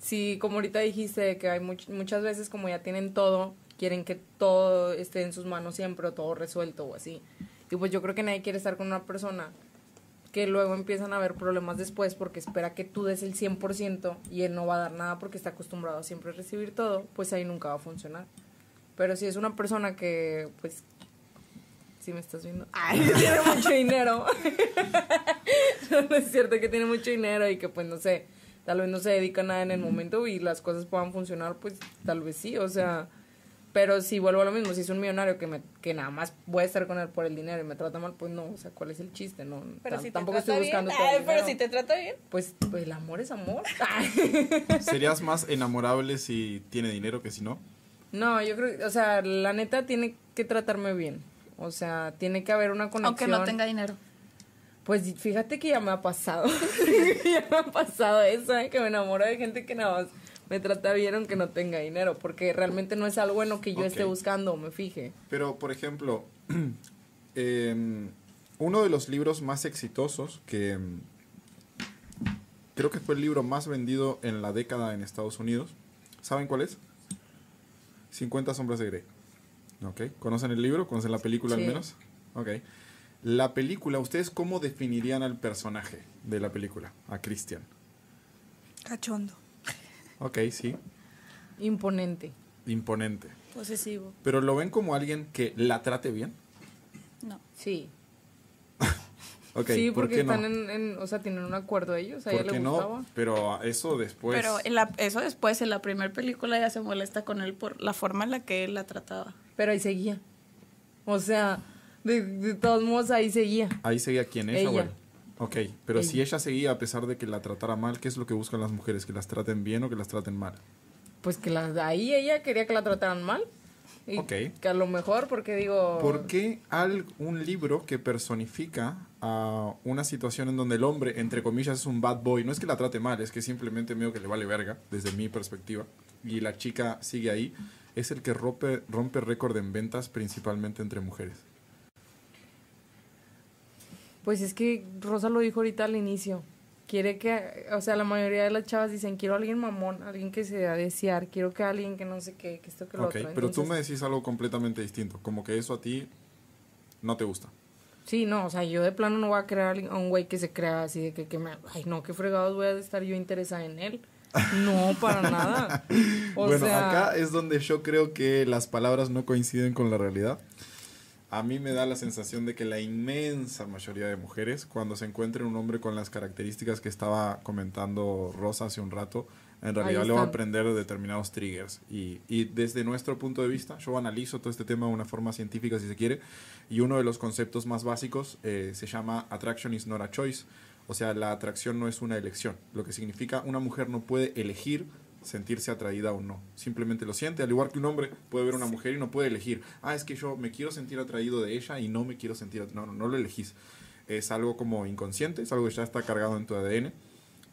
si como ahorita dijiste que hay much- muchas veces como ya tienen todo, quieren que todo esté en sus manos siempre o todo resuelto o así. Y pues yo creo que nadie quiere estar con una persona que luego empiezan a haber problemas después porque espera que tú des el 100% y él no va a dar nada porque está acostumbrado a siempre recibir todo, pues ahí nunca va a funcionar. Pero si es una persona que, pues, si me estás viendo, (laughs) ay, tiene mucho dinero. (laughs) no, es cierto que tiene mucho dinero y que, pues, no sé, tal vez no se dedica a nada en el momento y las cosas puedan funcionar, pues, tal vez sí, o sea... Pero si vuelvo a lo mismo, si es un millonario que, me, que nada más voy a estar con él por el dinero y me trata mal, pues no, o sea, ¿cuál es el chiste? No, Pero si tampoco estoy buscando bien. Ay, pero si te trata bien. Pues, pues el amor es amor. (laughs) ¿Serías más enamorable si tiene dinero que si no? No, yo creo, o sea, la neta tiene que tratarme bien. O sea, tiene que haber una Aunque conexión. no tenga dinero. Pues fíjate que ya me ha pasado. (laughs) ya me ha pasado eso, ¿eh? que me enamoro de gente que nada más me trata bien aunque no tenga dinero. Porque realmente no es algo en lo que yo esté buscando o me fije. Pero, por ejemplo, (clears throat) em, uno de los libros más exitosos que em, creo que fue el libro más vendido en la década en Estados Unidos, ¿saben cuál es? 50 sombras de Grey. ¿Ok? ¿Conocen el libro? ¿Conocen la película Sí. al menos? Ok. La película, ¿ustedes cómo definirían al personaje de la película? A Christian. Cachondo. Ok, sí. Imponente. Imponente. Posesivo. Pero ¿lo ven como alguien que la trate bien? No. Sí. (laughs) Ok, sí, ¿por porque no? están en, en- o sea, tienen un acuerdo ellos, a ella ¿Por le qué gustaba. no? Pero eso después... Pero en la- eso después, en la primera película, ella se molesta con él por la forma en la que él la trataba. Pero ahí seguía. O sea, de, de todos modos ahí seguía. Ahí seguía quién es, Ella. abuelo. Ok, pero Ella. si ella seguía a pesar de que la tratara mal, ¿qué es lo que buscan las mujeres? ¿Que las traten bien o que las traten mal? Pues que la, ahí ella quería que la trataran mal. Y Ok. Que a lo mejor, porque digo... ¿Por qué al- un libro que personifica a una situación en donde el hombre, entre comillas, es un bad boy? No es que la trate mal, es que simplemente medio que le vale verga, desde mi perspectiva, y la chica sigue ahí, es el que rompe, rompe récord en ventas principalmente entre mujeres. Pues es que Rosa lo dijo ahorita al inicio. Quiere que, o sea, la mayoría de las chavas dicen, quiero a alguien mamón, alguien que se dé a desear, quiero que alguien que no sé qué, que esto, que lo Ok, otro. pero tú me decís algo completamente distinto, como que eso a ti no te gusta. Sí, no, o sea, yo de plano no voy a crear a un güey que se crea así de que, que me... Ay, no, qué fregados voy a estar yo interesada en él. No, para (laughs) nada. O bueno, sea, acá es donde yo creo que las palabras no coinciden con la realidad. A mí me da la sensación de que la inmensa mayoría de mujeres, cuando se encuentren un hombre con las características que estaba comentando Rosa hace un rato, en realidad le va a aprender determinados triggers. Y, y desde nuestro punto de vista, yo analizo todo este tema de una forma científica, si se quiere, y uno de los conceptos más básicos eh, se llama Attraction is not a choice. O sea, la atracción no es una elección. Lo que significa una mujer no puede elegir sentirse atraída o no. Simplemente lo siente, al igual que un hombre puede ver a una mujer y no puede elegir, ah, es que yo me quiero sentir atraído de ella y no me quiero sentir, at-". no, no, no lo elegís. Es algo como inconsciente, es algo que ya está cargado en tu ADN.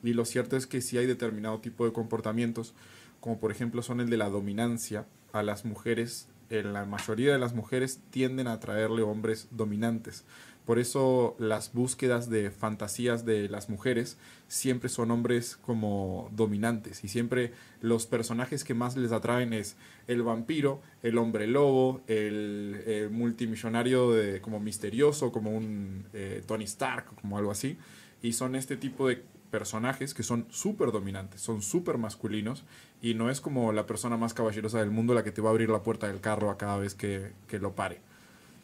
Y lo cierto es que si hay determinado tipo de comportamientos, como por ejemplo son el de la dominancia, a las mujeres, en la mayoría de las mujeres tienden a atraerle hombres dominantes. Por eso las búsquedas de fantasías de las mujeres siempre son hombres como dominantes y siempre los personajes que más les atraen es el vampiro, el hombre lobo, el, eh, multimillonario de, como misterioso, como un eh, Tony Stark, como algo así. Y son este tipo de personajes que son súper dominantes, son súper masculinos y no es como la persona más caballerosa del mundo la que te va a abrir la puerta del carro a cada vez que, que lo pare.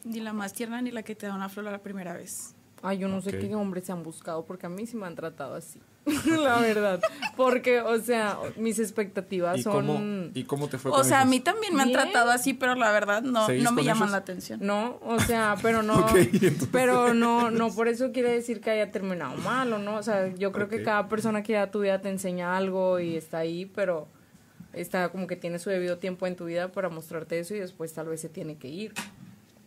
Ni la más tierna ni la que te da una flor a la primera vez. Ay, yo no sé qué hombres se han buscado, porque a mí sí me han tratado así. (laughs) la verdad. Porque, o sea, mis expectativas ¿Y son... cómo, ¿Y cómo te fue O con sea, a mí también me han Bien. tratado así, pero la verdad no, ¿Seguís no me llaman la atención. No, o sea, pero no, (laughs) pero no, no por eso quiere decir que haya terminado mal o no, o sea, yo creo que cada persona que ya tu vida te enseña algo y está ahí, pero está como que tiene su debido tiempo en tu vida para mostrarte eso y después tal vez se tiene que ir.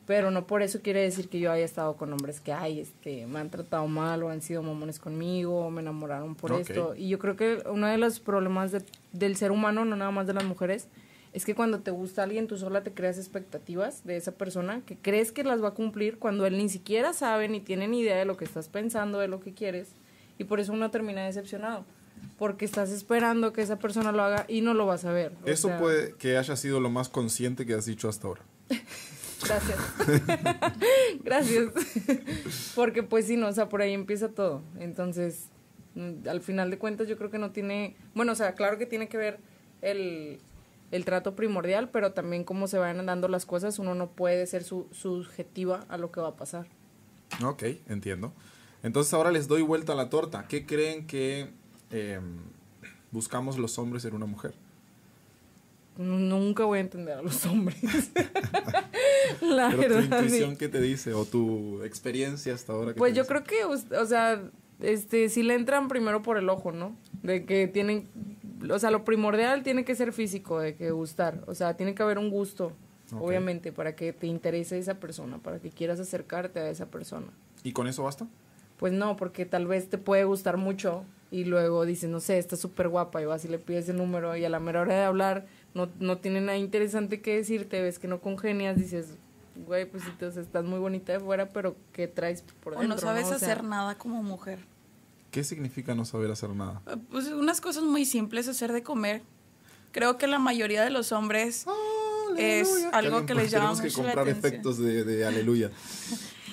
Pero no por eso quiere decir que yo haya estado con hombres que, ay, este, me han tratado mal o han sido mamones conmigo o me enamoraron por esto. Y yo creo que uno de los problemas de- del ser humano, no nada más de las mujeres, es que cuando te gusta alguien, tú sola te creas expectativas de esa persona que crees que las va a cumplir cuando él ni siquiera sabe ni tiene ni idea de lo que estás pensando, de lo que quieres. Y por eso uno termina decepcionado. Porque estás esperando que esa persona lo haga y no lo vas a ver. Eso sea, puede que haya sido lo más consciente que has dicho hasta ahora. (laughs) Gracias. (laughs) Gracias. Porque pues sí, no, o sea, por ahí empieza todo. Entonces, mm, al final de cuentas yo creo que no tiene, bueno, o sea, claro que tiene que ver el, el trato primordial, pero también cómo se van dando las cosas, uno no puede ser su, subjetiva a lo que va a pasar. Ok, entiendo. Entonces ahora les doy vuelta a la torta. ¿Qué creen que eh, buscamos los hombres en una mujer? Nunca voy a entender a los hombres. (laughs) La Pero tu sí. intuición, ¿qué te dice? O tu experiencia hasta ahora. ¿qué Pues yo dice? creo que, o sea, este, sí le entran primero por el ojo, ¿no? De que tienen, o sea, lo primordial tiene que ser físico, de que gustar, o sea, tiene que haber un gusto, obviamente, para que te interese esa persona, para que quieras acercarte a esa persona. ¿Y con eso basta? Pues no, porque tal vez te puede gustar mucho y luego dices, no sé, está súper guapa y vas y le pides el número y a la mera hora de hablar no, no tiene nada interesante que decirte, ves que no congenias, dices, güey, pues sí, te- o sea, estás muy bonita de fuera, pero ¿qué traes por O dentro? no sabes O sea, hacer nada como mujer. ¿Qué significa no saber hacer nada? Eh, Pues unas cosas muy simples, hacer de comer. Creo que la mayoría de los hombres es algo que les llama Tenemos que mucho la comprar atención. efectos de, de aleluya. (laughs)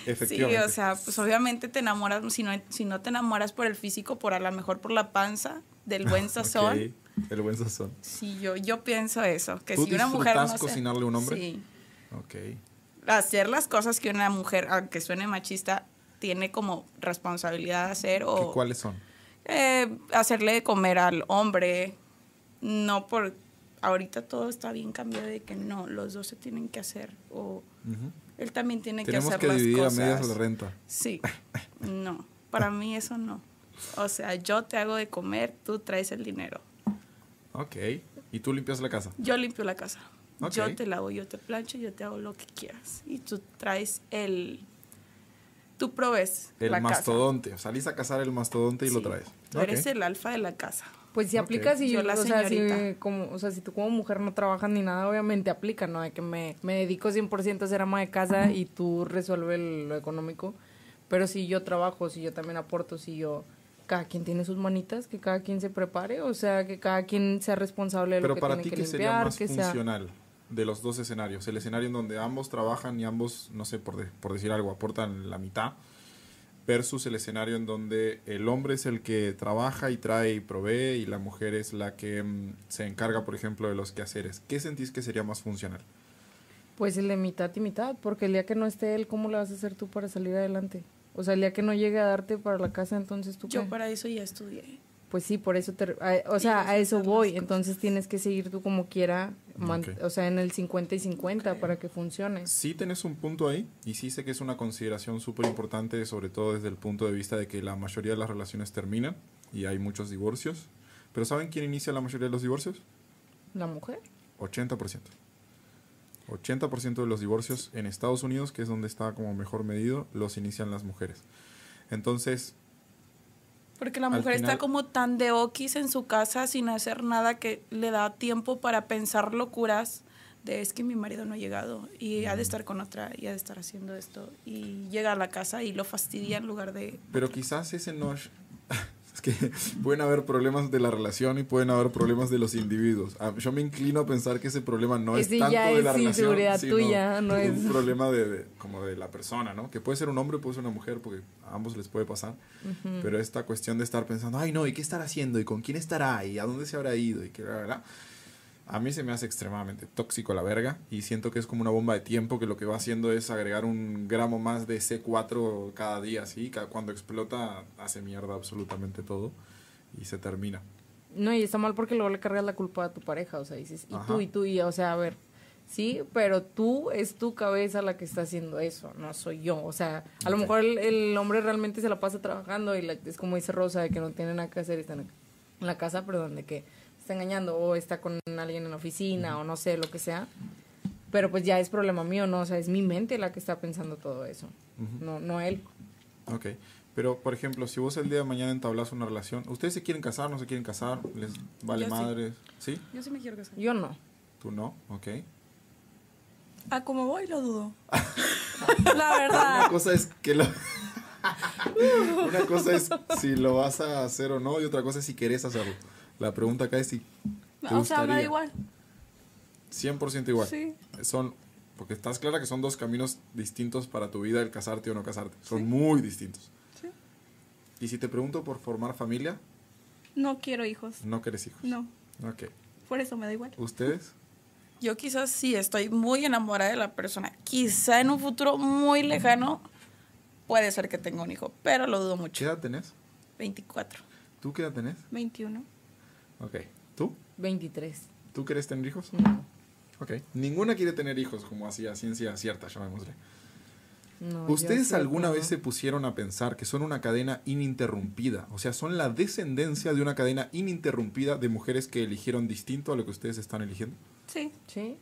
Sí, Efectivamente. o sea, pues obviamente te enamoras, si no, si no te enamoras por el físico, por a lo mejor por la panza, del buen (laughs) sazón. Ok, El buen sazón. Sí, yo, yo pienso eso, que ¿Tú si una mujer no cocinarle a un hombre? Sí. Ok. Hacer las cosas que una mujer, aunque suene machista, tiene como responsabilidad hacer o... ¿Cuáles son? Eh, hacerle de comer al hombre, no por... Ahorita todo está bien cambiado de que no, los dos se tienen que hacer o él también tiene que hacer que las dividir cosas. a medias la renta. Sí, (laughs) no, para mí eso no. O sea, yo te hago de comer, tú traes el dinero. Ok, ¿y tú limpias la casa? Yo limpio la casa. Ok. Yo te lavo, yo te plancho, yo te hago lo que quieras. Y tú traes el... Tú provees El la mastodonte, salís a cazar el mastodonte y casa. lo Sí, traes. Tú Ok. eres el alfa de la casa. Pues si Ok. aplica si, Yo la o sea, si, señorita. como, o sea, si tú como mujer no trabajas ni nada, obviamente aplica, ¿no? De que me, me dedico 100% a ser ama de casa y tú resuelves lo económico. Pero si yo trabajo, si yo también aporto, si yo... Cada quien tiene sus manitas, que cada quien se prepare, o sea, que cada quien sea responsable de Pero lo que para tiene ti, que ¿qué sería más que sea... funcional de los dos escenarios? El escenario en donde ambos trabajan y ambos, no sé, por, de- por decir algo, aportan la mitad, versus el escenario en donde el hombre es el que trabaja y trae y provee y la mujer es la que mm, se encarga, por ejemplo, de los quehaceres. ¿Qué sentís que sería más funcional? Pues el de mitad y mitad, porque el día que no esté él, ¿cómo le vas a hacer tú para salir adelante? O sea, el día que no llegue a darte para la casa, entonces tú Yo qué? para eso ya estudié. Pues sí, por eso te... a- o sea, a eso voy. Entonces tienes que seguir tú como quiera, man- o sea, en el 50 y 50 para que funcione. Sí tenés un punto ahí y sí sé que es una consideración súper importante, sobre todo desde el punto de vista de que la mayoría de las relaciones terminan y hay muchos divorcios. Pero ¿saben quién inicia la mayoría de los divorcios? ¿La mujer? 80%. 80% de los divorcios en Estados Unidos, que es donde está como mejor medido, los inician las mujeres. Entonces, Porque la mujer final- está como tan de oquis en su casa sin hacer nada que le da tiempo para pensar locuras de es que mi marido no ha llegado y ha de estar con otra y ha de estar haciendo esto y llega a la casa y lo fastidia en lugar de pero quizás ese no es... Es que (laughs) pueden haber problemas de la relación y pueden haber problemas de los individuos. Ah, Yo me inclino a pensar que ese problema no es tanto ya de es la relación, inseguridad sino tuya, no un es- problema de, de- como de la persona, ¿no? Que puede ser un hombre, puede ser una mujer, porque a ambos les puede pasar. Pero esta cuestión de estar pensando, ay no, ¿y qué estará haciendo? ¿Y con quién estará? ¿Y a dónde se habrá ido? Y que bla, bla, bla. A mí se me hace extremadamente tóxico la verga y siento que es como una bomba de tiempo que lo que va haciendo es agregar un gramo más de C4 cada día, así. Ca- Cuando explota hace mierda absolutamente todo y se termina. No, y está mal porque luego le cargas la culpa a tu pareja, o sea, dices, y Ajá. tú, y tú, y, o sea, a ver, sí, pero tú es tu cabeza la que está haciendo eso, no soy yo, o sea, a lo mejor el, el hombre realmente se la pasa trabajando y la- es como dice Rosa, de que no tiene nada que hacer y está en en la casa, perdón, de que está engañando o está con alguien en la oficina o no sé, lo que sea, pero pues ya es problema mío, ¿no? O sea, es mi mente la que está pensando todo eso, no, no él. Ok. Pero, por ejemplo, si vos el día de mañana entablas una relación, ¿ustedes se quieren casar, no se quieren casar? ¿Les vale Yo madre? ¿Sí? yo sí me quiero casar. Yo no. ¿Tú no? Ok. Ah, como voy lo dudo. (laughs) la Una verdad. cosa es que lo... (laughs) Una cosa es si lo vas a hacer o no y otra cosa es si querés hacerlo. La pregunta acá es si te O sea, me da igual. 100% igual. Sí. Son, porque estás clara que son dos caminos distintos para tu vida el casarte o no casarte. Son muy distintos. Sí. Y si te pregunto por formar familia, No quiero hijos. no querés hijos. No. Ok. Por eso me da igual. ¿Ustedes? Yo quizás sí estoy muy enamorada de la persona. Quizá en un futuro muy lejano puede ser que tenga un hijo, pero lo dudo ¿Qué mucho. edad tenés? 24, ¿Tú qué edad tenés? 21. Ok. ¿Tú? 23. ¿Tú querés tener hijos? No. Ok. Ninguna quiere tener hijos, como así a ciencia cierta, llamémosle. no ¿Ustedes alguna no. vez se pusieron a pensar que son una cadena ininterrumpida? O sea, son la descendencia de una cadena ininterrumpida de mujeres que eligieron distinto a lo que ustedes están eligiendo. Sí. Sí.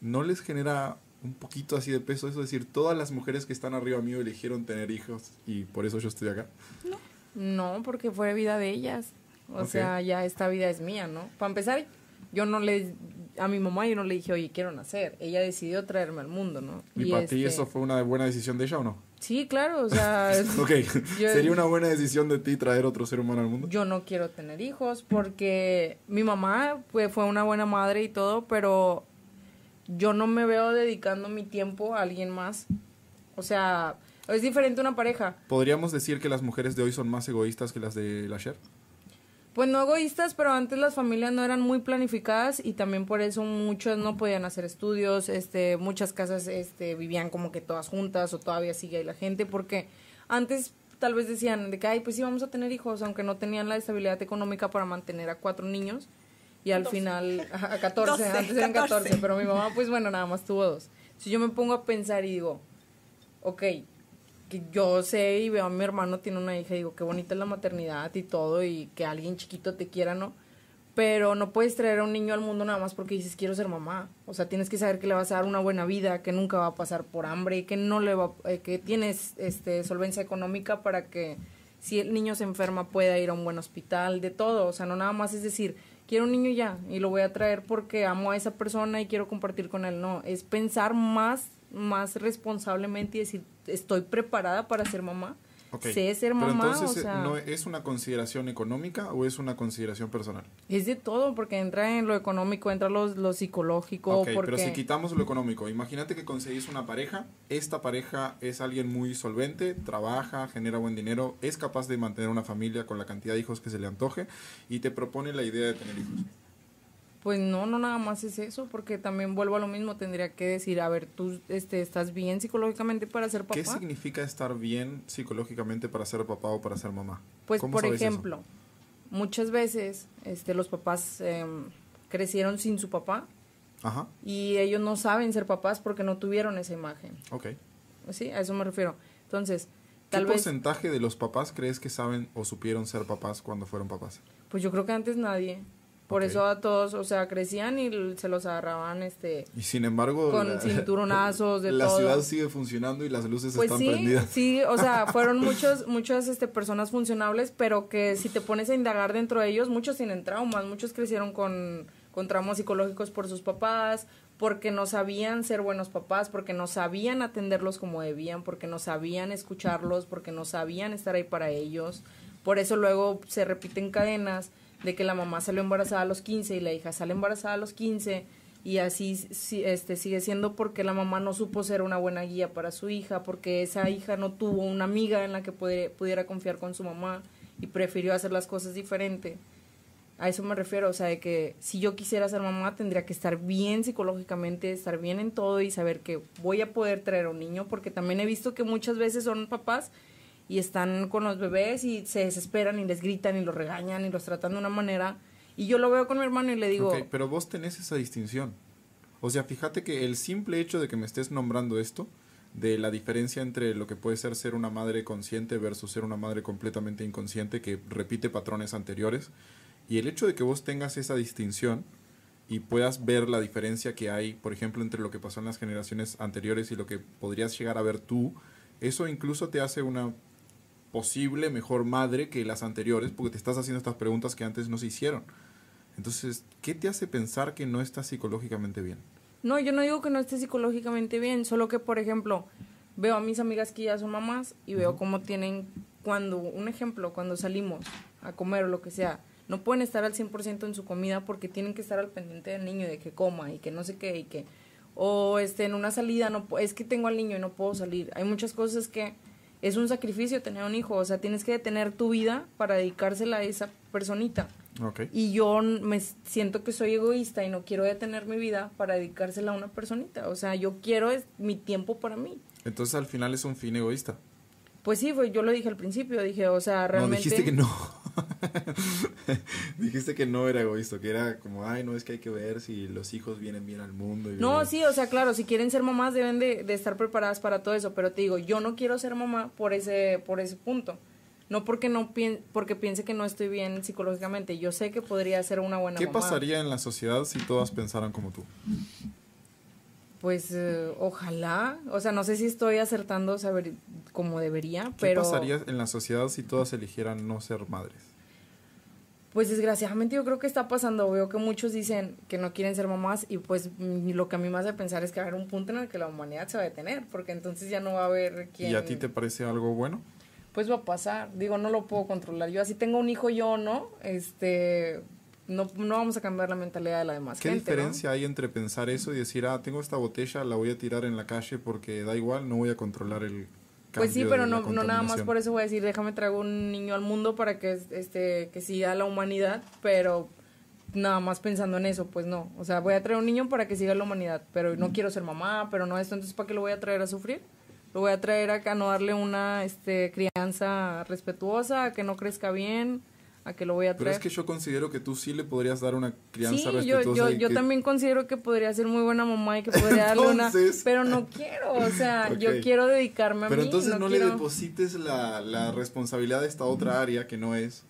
¿No les genera un poquito así de peso eso? Es decir, todas las mujeres que están arriba mío eligieron tener hijos y por eso yo estoy acá. No, porque fue vida de ellas. O sea, ya esta vida es mía, ¿no? Para empezar, yo no le... A mi mamá yo no le dije, oye, quiero nacer. Ella decidió traerme al mundo, ¿no? ¿Y, para ti este, eso fue una buena decisión de ella o no? Sí, claro, o sea... (laughs) Ok, Yo- (laughs) ¿sería una buena decisión de ti traer otro ser humano al mundo? yo no quiero tener hijos porque mi mamá pues, fue una buena madre y todo, pero yo no me veo dedicando mi tiempo a alguien más. O sea, es diferente una pareja. ¿Podríamos decir que las mujeres de hoy son más egoístas que las de ayer? Pues no egoístas, pero antes las familias no eran muy planificadas y también por eso muchos no podían hacer estudios, este, muchas casas este, vivían como que todas juntas o todavía sigue ahí la gente porque antes tal vez decían de que, ay, pues sí, vamos a tener hijos, aunque no tenían la estabilidad económica para mantener a cuatro niños. Y al final, a 14, antes eran 14, pero mi mamá, pues bueno, nada más tuvo dos. Si yo me pongo a pensar y digo, ok, que yo sé y veo a mi hermano tiene una hija y digo, qué bonita es la maternidad y todo, y que alguien chiquito te quiera, ¿no? Pero no puedes traer a un niño al mundo nada más porque dices, quiero ser mamá. O sea, tienes que saber que le vas a dar una buena vida, que nunca va a pasar por hambre, que no le va, eh, que tienes este, solvencia económica para que si el niño se enferma pueda ir a un buen hospital, de todo. O sea, no nada más es decir, quiero un niño ya y lo voy a traer porque amo a esa persona y quiero compartir con él. No, es pensar más, más responsablemente y decir, estoy preparada para ser mamá. Sé ser mamá. Pero entonces, ¿no ¿es una consideración económica o es una consideración personal? Es de todo, porque entra en lo económico, entra lo, lo psicológico. Pero si quitamos lo económico, imagínate que conseguís una pareja, esta pareja es alguien muy solvente, trabaja, genera buen dinero, es capaz de mantener una familia con la cantidad de hijos que se le antoje y te propone la idea de tener hijos. Pues no, no nada más es eso, porque también vuelvo a lo mismo, tendría que decir, a ver, tú este, estás bien psicológicamente para ser papá. ¿Qué significa estar bien psicológicamente para ser papá o para ser mamá? Pues por ejemplo, muchas veces este, los papás em, crecieron sin su papá Ajá. y ellos no saben ser papás porque no tuvieron esa imagen. Ok. Sí, a eso me refiero. Entonces, tal ¿Qué porcentaje de los papás crees que saben o supieron ser papás cuando fueron papás? Pues yo creo que antes nadie. Por eso a todos, o sea, crecían y se los agarraban, este... Y sin embargo... Con cinturonazos, de (laughs) la todo. ciudad sigue funcionando y las luces pues están sí, prendidas. Sí, o sea, (laughs) fueron muchos, muchas este, personas funcionables, pero que si te pones a indagar dentro de ellos, muchos tienen traumas, muchos crecieron con, con traumas psicológicos por sus papás, porque no sabían ser buenos papás, porque no sabían atenderlos como debían, porque no sabían escucharlos, porque no sabían estar ahí para ellos. Por eso luego se repiten cadenas de que la mamá salió embarazada a los 15 y la hija sale embarazada a los 15 y así este sigue siendo porque la mamá no supo ser una buena guía para su hija, porque esa hija no tuvo una amiga en la que pudiera, confiar con su mamá y prefirió hacer las cosas diferente. A eso me refiero, o sea, de que si yo quisiera ser mamá tendría que estar bien psicológicamente, estar bien en todo y saber que voy a poder traer a un niño, porque también he visto que muchas veces son papás y están con los bebés y se desesperan y les gritan y los regañan y los tratan de una manera. Y yo lo veo con mi hermano y le digo... pero vos tenés esa distinción. O sea, fíjate que el simple hecho de que me estés nombrando esto, de la diferencia entre lo que puede ser ser una madre consciente versus ser una madre completamente inconsciente que repite patrones anteriores, y el hecho de que vos tengas esa distinción y puedas ver la diferencia que hay, por ejemplo, entre lo que pasó en las generaciones anteriores y lo que podrías llegar a ver tú, eso incluso te hace una posible mejor madre que las anteriores porque te estás haciendo estas preguntas que antes no se hicieron. Entonces, ¿qué te hace pensar que no estás psicológicamente bien? No, yo no digo que no esté psicológicamente bien, solo que, por ejemplo, veo a mis amigas que ya son mamás y veo cómo tienen, cuando, un ejemplo, cuando salimos a comer o lo que sea, no pueden estar al 100% en su comida porque tienen que estar al pendiente del niño de que coma y que no sé qué y que o este en una salida no es que tengo al niño y no puedo salir. Hay muchas cosas que es un sacrificio tener un hijo, o sea, tienes que detener tu vida para dedicársela a esa personita. Y yo me siento que soy egoísta y no quiero detener mi vida para dedicársela a una personita, o sea, yo quiero es mi tiempo para mí. Entonces al final es un fin egoísta. Pues sí, fue, yo lo dije al principio, dije, o sea, realmente... No, dijiste que no. (laughs) dijiste que no era egoísta, que era como, ay, no, es que hay que ver si los hijos vienen bien al mundo. no, sí, o sea, claro, si quieren ser mamás deben de, de, estar preparadas para todo eso, pero te digo, yo no quiero ser mamá por ese, por ese punto. No porque no porque piense que no estoy bien psicológicamente, yo sé que podría ser una buena mamá. ¿Qué pasaría en la sociedad si todas pensaran como tú? Pues eh, ojalá, o sea, no sé si estoy acertando saber como debería, pero... ¿Qué pasaría en la sociedad si todas eligieran no ser madres? Pues desgraciadamente yo creo que está pasando, veo que muchos dicen que no quieren ser mamás y pues mm, lo que a mí me hace pensar es que va a haber un punto en el que la humanidad se va a detener, porque entonces ya no va a haber quien... ¿Y a ti te parece algo bueno? Pues va a pasar, digo, no lo puedo controlar. Yo así tengo un hijo yo, ¿no? Este, no, no vamos a cambiar la mentalidad de la demás ¿Qué diferencia hay entre pensar eso y decir, ah, tengo esta botella, la voy a tirar en la calle porque da igual, no voy a controlar el Pues sí, pero no, no nada más por eso voy a decir, déjame traer un niño al mundo para que, este, que siga la humanidad, pero nada más pensando en eso, pues no. O sea, voy a traer un niño para que siga la humanidad, pero no quiero ser mamá, pero no esto, entonces ¿para qué lo voy a traer a sufrir? lo voy a traer acá a no darle una este, crianza respetuosa, a que no crezca bien, a que lo voy a Pero traer. es que yo considero que tú sí le podrías dar una crianza Sí, yo, respetuosa. yo, yo que- también considero que podría ser muy buena mamá y que podría darle una... Pero no quiero, o sea, (laughs) yo quiero dedicarme a Pero mí. entonces no, le quiero- deposites la, la responsabilidad de esta otra área que no es.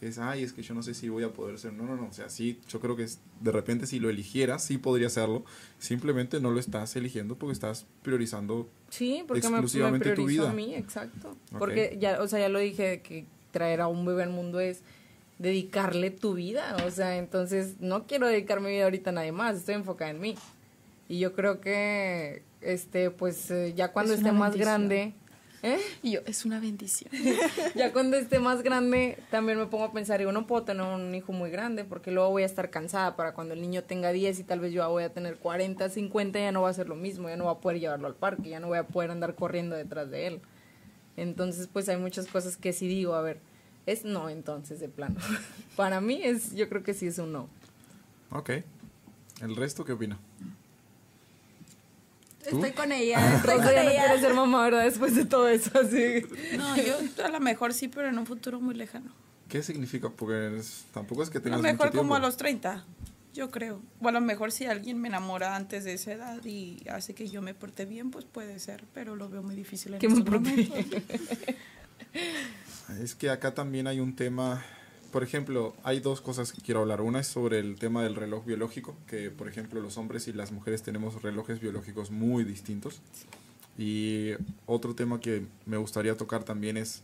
Que es, ay, es que yo no sé si voy a poder ser. No, no, no. O sea, sí, yo creo que es- de repente si lo eligieras, sí podría hacerlo. Simplemente no lo estás eligiendo porque estás priorizando. Sí, porque me, me tu vida. a mí, exacto. Porque ya, o sea, ya lo dije, que traer a un bebé al mundo es dedicarle tu vida, o sea, entonces no quiero dedicar mi vida ahorita a nadie más, estoy enfocada en mí. Y yo creo que, este, pues, eh, ya cuando Es esté más grande, ¿eh? Y yo, es una bendición. (laughs) ya cuando esté más grande, también me pongo a pensar, digo, no puedo tener un hijo muy grande porque luego voy a estar cansada para cuando el niño tenga 10 y tal vez yo voy a tener 40, 50, ya no va a ser lo mismo, ya no voy a poder llevarlo al parque, ya no voy a poder andar corriendo detrás de él. Entonces, pues hay muchas cosas que sí digo, a ver, es no entonces de plano. (laughs) para mí es, yo creo que sí es un no. Ok. ¿El resto qué opina? ¿Tú? Estoy con ella, (laughs) estoy con no ella. quiere ser mamá, ¿verdad? Después de todo eso, así. No, yo a lo mejor sí, pero en un futuro muy lejano. ¿Qué significa? Porque es- tampoco es que A lo tengas mejor mucho como a los 30, yo creo. O a lo mejor si alguien me enamora antes de esa edad y hace que yo me porte bien, pues puede ser, pero lo veo muy difícil en estos momentos. Es que acá también hay un tema, por ejemplo, hay dos cosas que quiero hablar. Una es sobre el tema del reloj biológico, que por ejemplo los hombres y las mujeres tenemos relojes biológicos muy distintos. Y otro tema que me gustaría tocar también es,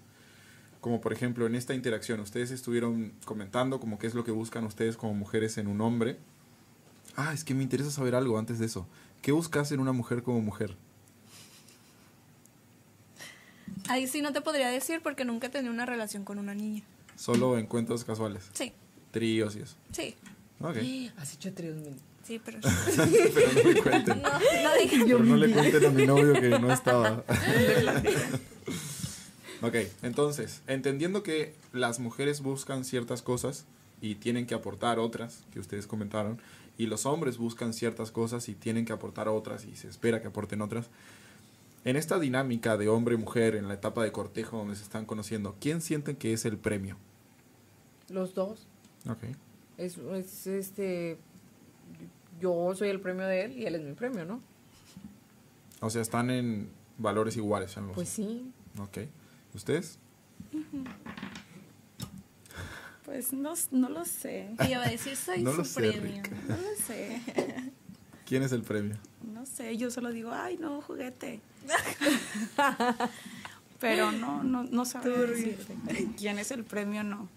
como por ejemplo en esta interacción, ustedes estuvieron comentando como qué es lo que buscan ustedes como mujeres en un hombre. Ah, es que me interesa saber algo antes de eso. ¿Qué buscas en una mujer como mujer? Ahí sí no te podría decir porque nunca he tenido una relación con una niña. Solo encuentros casuales, Sí, tríos y eso. sí, Ok. (gasps) Has hecho tríos mil. sí, pero... (laughs) Pero no le cuenten. No, no dije... Pero no le cuenten a mi novio que no estaba. (laughs) ok, entonces, entendiendo que las mujeres buscan ciertas cosas y tienen que aportar otras, que ustedes comentaron, y los hombres buscan ciertas cosas y tienen que aportar otras y se espera que aporten otras. En esta dinámica de hombre-mujer, en la etapa de cortejo donde se están conociendo, ¿quién sienten que es el premio? Los dos. Ok. Es, es este. Yo soy el premio de él y él es mi premio, ¿no? O sea, están en valores iguales. Pues sí. Ok. ¿Ustedes? Pues no, no lo sé. Iba a decir, soy (laughs) No su lo sé, premio. Rick. No lo sé. (laughs) ¿Quién es el premio? No sé, yo solo digo, ay, no, juguete. (laughs) Pero no, no, no sabría decirte quién es el premio, no.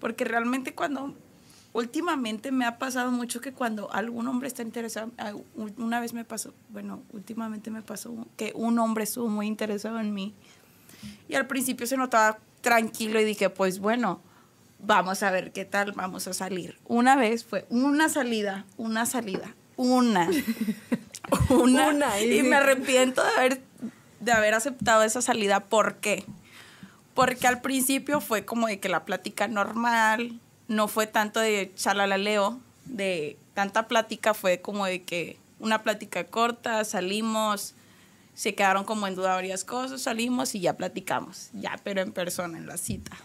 Porque realmente cuando, últimamente me ha pasado mucho que cuando algún hombre está interesado, ah, una vez me pasó, bueno, últimamente me pasó que un hombre estuvo muy interesado en mí. Y al principio se notaba tranquilo y dije, pues bueno, vamos a ver qué tal, vamos a salir. Una vez fue una salida, una salida, una. (laughs) una, Una, y me arrepiento de haber, de haber aceptado esa salida. ¿Por qué? Porque al principio fue como de que la plática normal, no fue tanto de chalalaleo, de tanta plática, fue como de que una plática corta, salimos, se quedaron como en duda varias cosas, salimos y ya platicamos, ya, pero en persona, en la cita.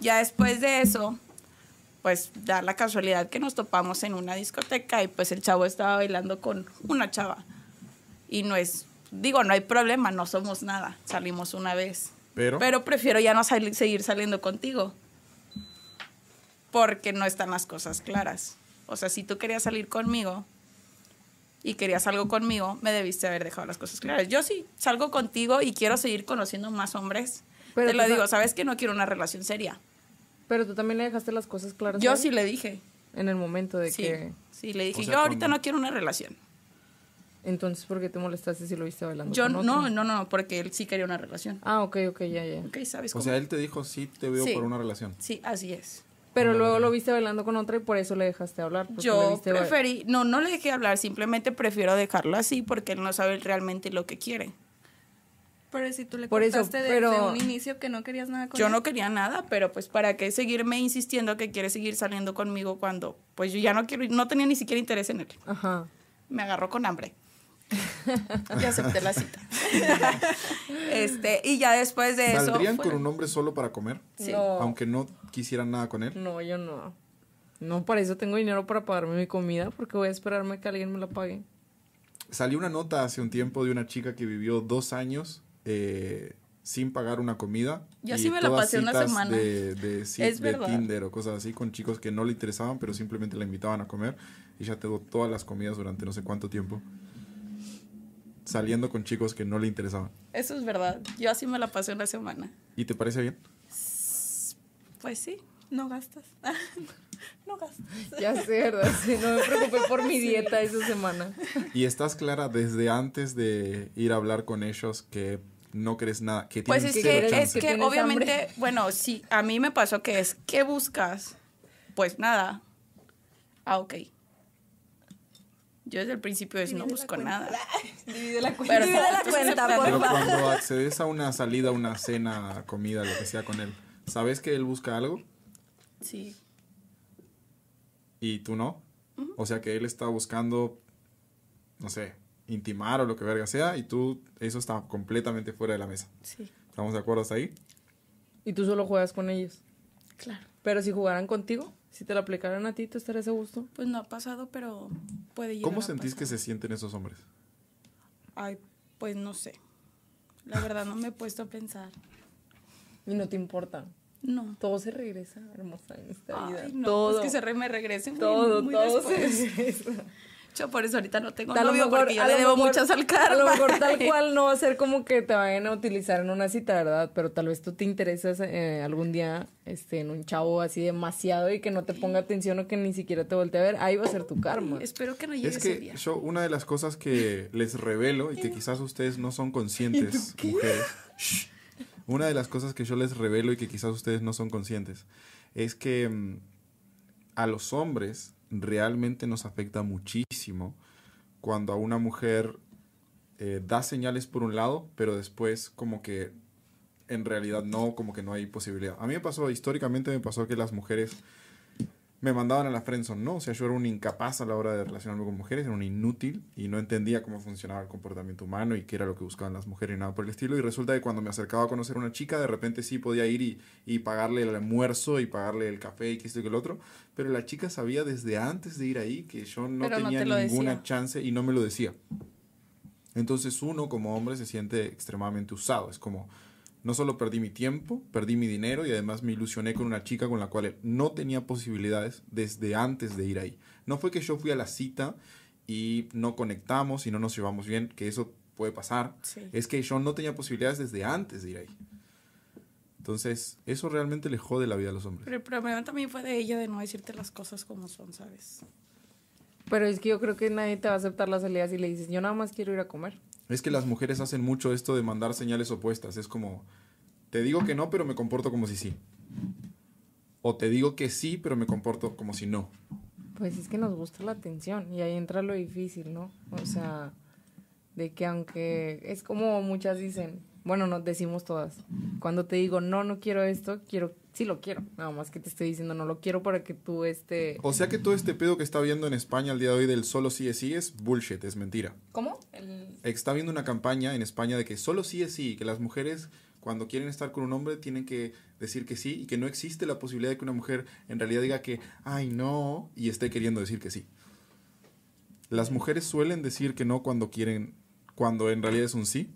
Ya después de eso, pues da la casualidad que nos topamos en una discoteca y pues el chavo estaba bailando con una chava. Y no es, digo, no hay problema, no somos nada, salimos una vez. Pero, Pero prefiero ya no sali- seguir saliendo contigo. Porque no están las cosas claras. O sea, si tú querías salir conmigo y querías algo conmigo, me debiste haber dejado las cosas claras. Yo sí salgo contigo y quiero seguir conociendo más hombres. Pero Te lo digo, sabes que no quiero una relación seria. Pero tú también le dejaste las cosas claras. Yo sí le dije. En el momento de Sí, que. sí, le dije, O sea, yo ahorita no quiero una relación. Entonces, ¿por qué te molestaste si lo viste bailando? Yo con no, otro? no, no, porque él sí quería una relación. Ah, ok, ok, ya, ya. ¿Ok? ¿Sabes o cómo? sea, él te dijo, sí, te veo Sí. por una relación. Sí, así es. Pero luego lo viste bailando con otra y por eso le dejaste hablar. Yo preferí, no, no le dejé hablar, simplemente prefiero dejarlo así porque él no sabe realmente lo que quiere. Pero si tú le Por eso, contaste desde un inicio que no querías nada con Yo él. no quería nada, pero pues para qué seguirme insistiendo que quiere seguir saliendo conmigo cuando pues yo ya no quiero, no tenía ni siquiera interés en él. Ajá. Me agarró con hambre. (laughs) Ya acepté la cita. (laughs) este, y ya después de eso. ¿Saldrían con un hombre solo para comer? Sí. No. Aunque no quisieran nada con él. No, yo no. No, para eso tengo dinero para pagarme mi comida, porque voy a esperarme que alguien me la pague. Salió una nota hace un tiempo de una chica que vivió dos años eh, sin pagar una comida. Yo y sí me la pasé una semana. De, de, ci- Es de verdad. Tinder o cosas así con chicos que no le interesaban, pero simplemente la invitaban a comer. Y ya tengo todas las comidas durante no sé cuánto tiempo. Saliendo con chicos que no le interesaban. Eso es verdad. Yo así me la pasé una semana. ¿Y te parece bien? Pues sí, no gastas. (laughs) no gastas. Ya sé, ¿verdad? Sí, no me preocupé por mi (laughs) dieta esa semana. Y estás clara desde antes de ir a hablar con ellos que no crees nada, que Pues es que, es que ¿Tienes obviamente, hambre? bueno, sí, a mí me pasó que es, ¿qué buscas? Pues nada. Ah, ok. Yo desde el principio es, no busco nada. Divide la cuenta. (laughs) Pero Divide la cuenta, aceptar- Pero cuando (laughs) accedes a una salida, una cena, comida, lo que sea con él, ¿sabes que él busca algo Sí. y tú no? O sea que él está buscando, no sé, intimar o lo que verga sea y tú, eso está completamente fuera de la mesa. Sí, ¿Estamos de acuerdo hasta ahí? Y tú solo juegas con ellos. claro. Pero si jugaran contigo, si te la aplicaran a ti, ¿tú estarías a gusto? Pues no ha pasado, pero puede llegar ¿Cómo a sentís que se sienten esos hombres? Ay, pues no sé. La verdad no me he puesto a pensar. Y no te importa. No. Todo se regresa, hermosa, en esta vida. Ay, no, todo. pues que se re me regrese muy, todo, muy todo después. se regresa. Yo por eso ahorita no tengo A novio mejor- porque yo a le debo mejor- muchas al A karma. lo mejor tal (laughs) cual no va a ser como que te vayan a utilizar en una cita, ¿verdad? Pero tal vez tú te interesas eh, algún día este, en un chavo así demasiado y que no te ponga atención o que ni siquiera te voltee a ver. Ahí va a ser tu karma. Espero que no llegue Es ese que día. yo, una de las cosas que les revelo y que quizás ustedes no son conscientes, mujeres, shh, una de las cosas que yo les revelo y que quizás ustedes no son conscientes, es que mm, a los hombres realmente nos afecta muchísimo cuando a una mujer eh, da señales por un lado, pero después como que en realidad no, como que no hay posibilidad. A mí me pasó, históricamente me pasó que las mujeres me mandaban a la friendzone, ¿no? O sea, yo era un incapaz a la hora de relacionarme con mujeres, era un inútil y no entendía cómo funcionaba el comportamiento humano y qué era lo que buscaban las mujeres y nada por el estilo. Y resulta que cuando me acercaba a conocer a una chica, de repente sí podía ir y, y pagarle el almuerzo y pagarle el café y que esto y que el otro. Pero la chica sabía desde antes de ir ahí que yo no Pero no tenía te ninguna decía. chance y no me lo decía. Entonces uno como hombre se siente extremadamente usado. Es como, no solo perdí mi tiempo, perdí mi dinero y además me ilusioné con una chica con la cual no tenía posibilidades desde antes de ir ahí. No fue que yo fui a la cita y no conectamos y no nos llevamos bien, que eso puede pasar. Sí. Es que yo no tenía posibilidades desde antes de ir ahí. Entonces, eso realmente le jode la vida a los hombres. Pero el problema también fue de ella de no decirte las cosas como son, ¿sabes? Pero es que yo creo que nadie te va a aceptar las salidas si le dices, yo nada más quiero ir a comer. Es que las mujeres hacen mucho esto de mandar señales opuestas. Es como, te digo que no, pero me comporto como si sí. O te digo que sí, pero me comporto como si no. Pues es que nos gusta la atención y ahí entra lo difícil, ¿no? O sea, de que aunque es como muchas dicen, bueno, nos decimos todas, cuando te digo no, no quiero esto, quiero, sí lo quiero, nada más que te estoy diciendo no lo quiero para que tú este... O sea que todo este pedo que está viendo en España al día de hoy del solo sí es sí es bullshit, es mentira. ¿Cómo? El... Está viendo una campaña en España de que solo sí es sí, que las mujeres cuando quieren estar con un hombre tienen que decir que sí y que no existe la posibilidad de que una mujer en realidad diga que, ay no, y esté queriendo decir que sí. Las mujeres suelen decir que no cuando quieren, cuando en realidad es un sí.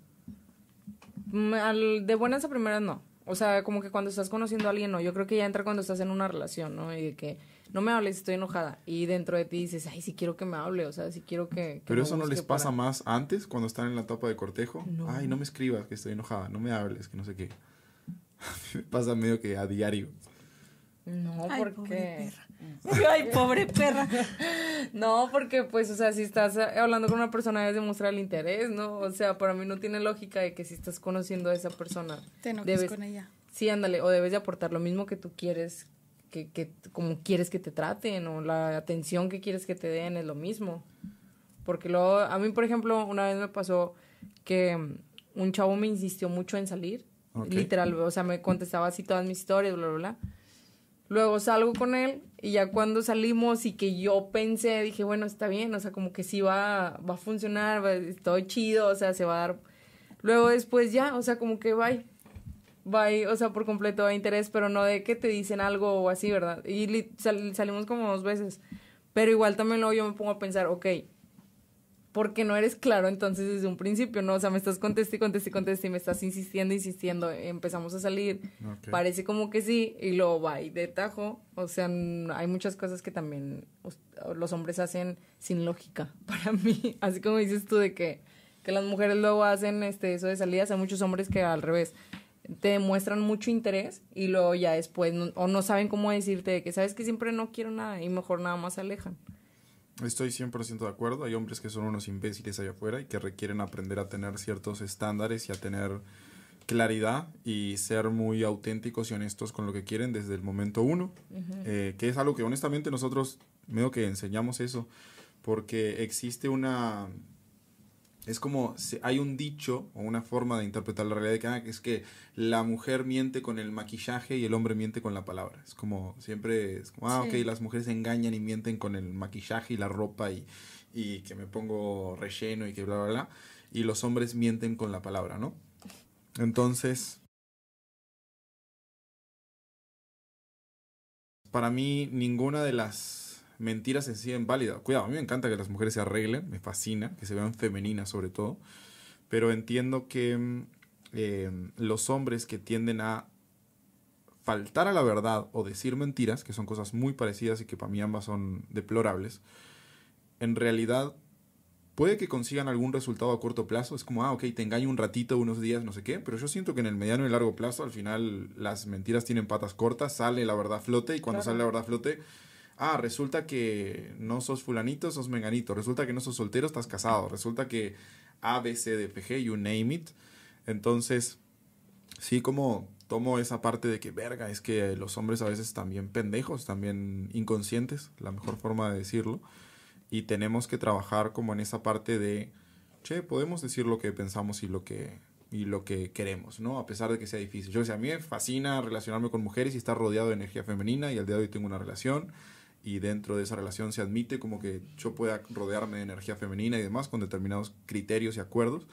Mm, al- de buenas a primeras no. O sea, como que cuando estás conociendo a alguien, no. Yo creo que ya entra cuando estás en una relación, ¿no? Y de que no me hables, estoy enojada. Y dentro de ti dices, ay, sí quiero que me hable, o sea, sí quiero que. que Pero eso no les pasa para- más antes, cuando están en la etapa de cortejo. No. Ay, no me escribas, que estoy enojada, no me hables, que no sé qué. (laughs) me pasa medio que a diario. No, Ay, porque. pobre (laughs) Ay, pobre perra. No, porque pues, o sea, si estás eh, hablando con una persona debes demostrar el interés, ¿no? O sea, para mí no tiene lógica de que si estás conociendo a esa persona, Te enojes debes, con ella. sí, ándale, o debes de aportar lo mismo que tú quieres, que, que como quieres que te traten, o la atención que quieres que te den es lo mismo. Porque luego, a mí, por ejemplo, una vez me pasó que un chavo me insistió mucho en salir, literal, o sea, me contestaba así todas mis historias, bla, bla, bla. Luego salgo con él y ya cuando salimos y que yo pensé, dije, bueno, está bien, o sea, como que sí va, va a funcionar, va, estoy chido, o sea, se va a dar. Luego después ya, o sea, como que bye. Bye, o sea, por completo de interés, pero no de que te dicen algo o así, ¿verdad? Y li- sal- salimos como dos veces. Pero igual también luego yo me pongo a pensar, ok, porque no eres claro entonces desde un principio, ¿no? O sea, me estás conteste y conteste y conteste y me estás insistiendo, insistiendo, empezamos a salir, parece como que sí, y luego va y de tajo, o sea, hay muchas cosas que también los hombres hacen sin lógica, (laughs) para mí, así como dices tú de que, que las mujeres luego hacen este eso de salidas, hay muchos hombres que al revés, te demuestran mucho interés y luego ya después, no- o no saben cómo decirte de que sabes que siempre no quiero nada y mejor nada más se alejan. Estoy 100% de acuerdo. Hay hombres que son unos imbéciles allá afuera y que requieren aprender a tener ciertos estándares y a tener claridad y ser muy auténticos y honestos con lo que quieren desde el momento uno. Eh, que es algo que honestamente nosotros medio que enseñamos eso porque existe una... Es como, hay un dicho o una forma de interpretar la realidad que, ah, que es que la mujer miente con el maquillaje y el hombre miente con la palabra. Es como, siempre, es como, ah, Sí. ok, las mujeres engañan y mienten con el maquillaje y la ropa y, y que me pongo relleno y que bla, bla, bla. Y los hombres mienten con la palabra, ¿no? Entonces, para mí ninguna de las mentiras en sí es válida. Cuidado, a mí me encanta que las mujeres se arreglen, me fascina, que se vean femeninas sobre todo, pero entiendo que mm, eh, los hombres que tienden a faltar a la verdad o decir mentiras, que son cosas muy parecidas y que para mí ambas son deplorables, en realidad puede que consigan algún resultado a corto plazo. Es como, ah, ok, te engaño un ratito, unos días, no sé qué, pero yo siento que en el mediano y largo plazo, al final, las mentiras tienen patas cortas, sale la verdad flote y cuando Claro. sale la verdad flote, ah, resulta que no sos fulanito, sos menganito, resulta que no sos soltero, estás casado, resulta que A, B, C, D, F, G, you name it. Entonces, sí como tomo esa parte de que, verga, es que los hombres a veces también pendejos, también inconscientes, la mejor forma de decirlo. Y tenemos que trabajar como en esa parte de, che, podemos decir lo que pensamos y lo que, y lo que queremos, ¿no? A pesar de que sea difícil. Yo sé, a mí me fascina relacionarme con mujeres y estar rodeado de energía femenina y al día de hoy tengo una relación y dentro de esa relación se admite como que yo pueda rodearme de energía femenina y demás con determinados criterios y acuerdos.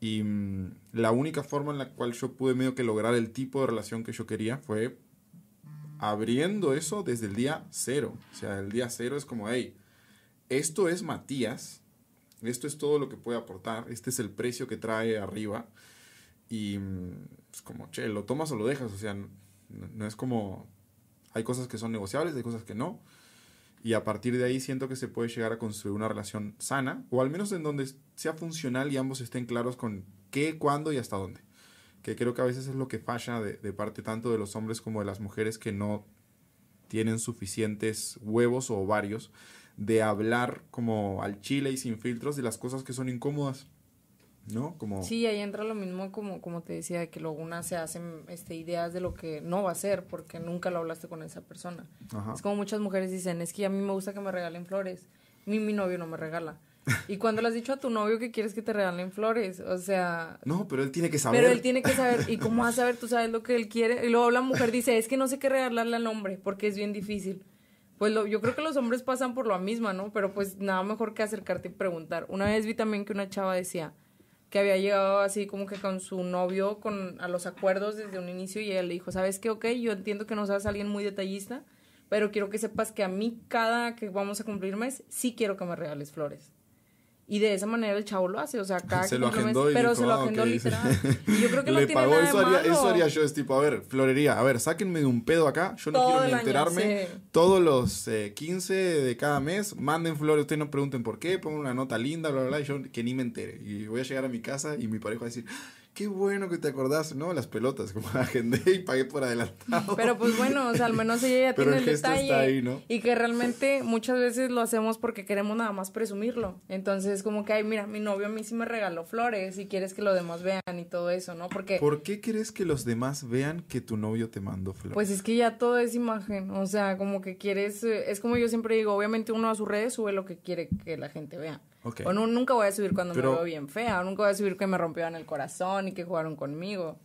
Y mm, la única forma en la cual yo pude medio que lograr el tipo de relación que yo quería fue abriendo eso desde el día cero. O sea, el día cero es como, hey, esto es Matías, esto es todo lo que puede aportar, este es el precio que trae arriba. Y mm, es como, che, lo tomas o lo dejas. O sea, no, no es como, hay cosas que son negociables, hay cosas que no. Y a partir de ahí siento que se puede llegar a construir una relación sana, o al menos en donde sea funcional y ambos estén claros con qué, cuándo y hasta dónde. Que creo que a veces es lo que falla de, de parte tanto de los hombres como de las mujeres que no tienen suficientes huevos o ovarios de hablar como al chile y sin filtros de las cosas que son incómodas. ¿No? Como... Sí, ahí entra lo mismo como, como te decía, de que luego una se hacen este, ideas de lo que no va a ser porque nunca lo hablaste con esa persona. Ajá. Es como muchas mujeres dicen, es que a mí me gusta que me regalen flores. Mi, mi novio no me regala. Y cuando le has dicho a tu novio que quieres que te regalen flores, o sea... No, pero él tiene que saber. Pero él tiene que saber, ¿y cómo vas a saber? Tú sabes lo que él quiere. Y luego la mujer dice, es que no sé qué regalarle al hombre porque es bien difícil. Pues lo, yo creo que los hombres pasan por lo mismo, ¿no? Pero pues nada mejor que acercarte y preguntar. Una vez vi también que una chava decía que había llegado así como que con su novio con, a los acuerdos desde un inicio y ella le dijo, ¿sabes qué? Ok, yo entiendo que no seas alguien muy detallista, pero quiero que sepas que a mí cada que vamos a cumplir mes, sí quiero que me regales flores. Y de esa manera el chavo lo hace, o sea, (laughs) cada se lo agendó y pero dijo, se lo "Ah, agendó ok". literal. Y yo creo que (laughs) no Le tiene pagó, nada de eso haría, malo. eso haría yo, es tipo, a ver, florería, a ver, sáquenme de un pedo acá, yo no Todo quiero ni año, enterarme. sí. Todos los eh, 15 de cada mes, manden flores, ustedes no pregunten por qué, pongan una nota linda, bla, bla, bla, y yo que ni me entere. Y voy a llegar a mi casa y mi pareja va a decir, qué bueno que te acordás, ¿no? Las pelotas, como agendé y pagué por adelantado. Pero pues bueno, o sea, al menos ella ya (laughs) Pero tiene el el, gesto detalle. está ahí, ¿no? Y que realmente muchas veces lo hacemos porque queremos nada más presumirlo. Entonces, como que, ay, mira, mi novio a mí sí me regaló flores y quieres que los demás vean y todo eso, ¿no? Porque, ¿Por qué crees que los demás vean que tu novio te mandó flores? pues es que ya todo es imagen. O sea, como que quieres, eh, es como yo siempre digo, obviamente uno a sus redes sube lo que quiere que la gente vea. Ok. O no, nunca voy a subir cuando Pero- me veo bien fea, o nunca voy a subir que me rompieron el corazón y que jugaron conmigo.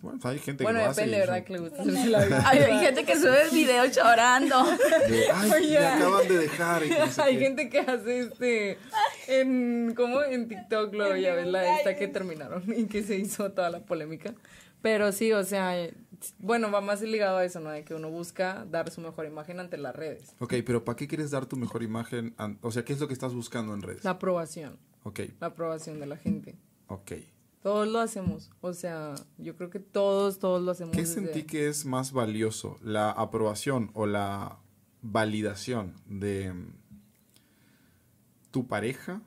Bueno, hay gente Bueno, que lo hace. depende, ¿verdad? Que le gusta hacerse la vida. Hay, hay gente que sube el video llorando. de, Ay, (laughs) Oye. me acaban de dejar. y que no sé Hay qué". gente que hace este en como en TikTok luego ya ves la esta que terminaron y que se hizo toda la polémica. Pero sí, o sea, bueno, va más ligado a eso, ¿no? De que uno busca dar su mejor imagen ante las redes. Ok, pero ¿para qué quieres dar tu mejor imagen? O sea, ¿qué es lo que estás buscando en redes? La aprobación, Ok, la aprobación de la gente. ok. Todos lo hacemos, o sea, yo creo que todos, todos lo hacemos. ¿Qué desde- sentí que es más valioso? ¿La aprobación o la validación de tu pareja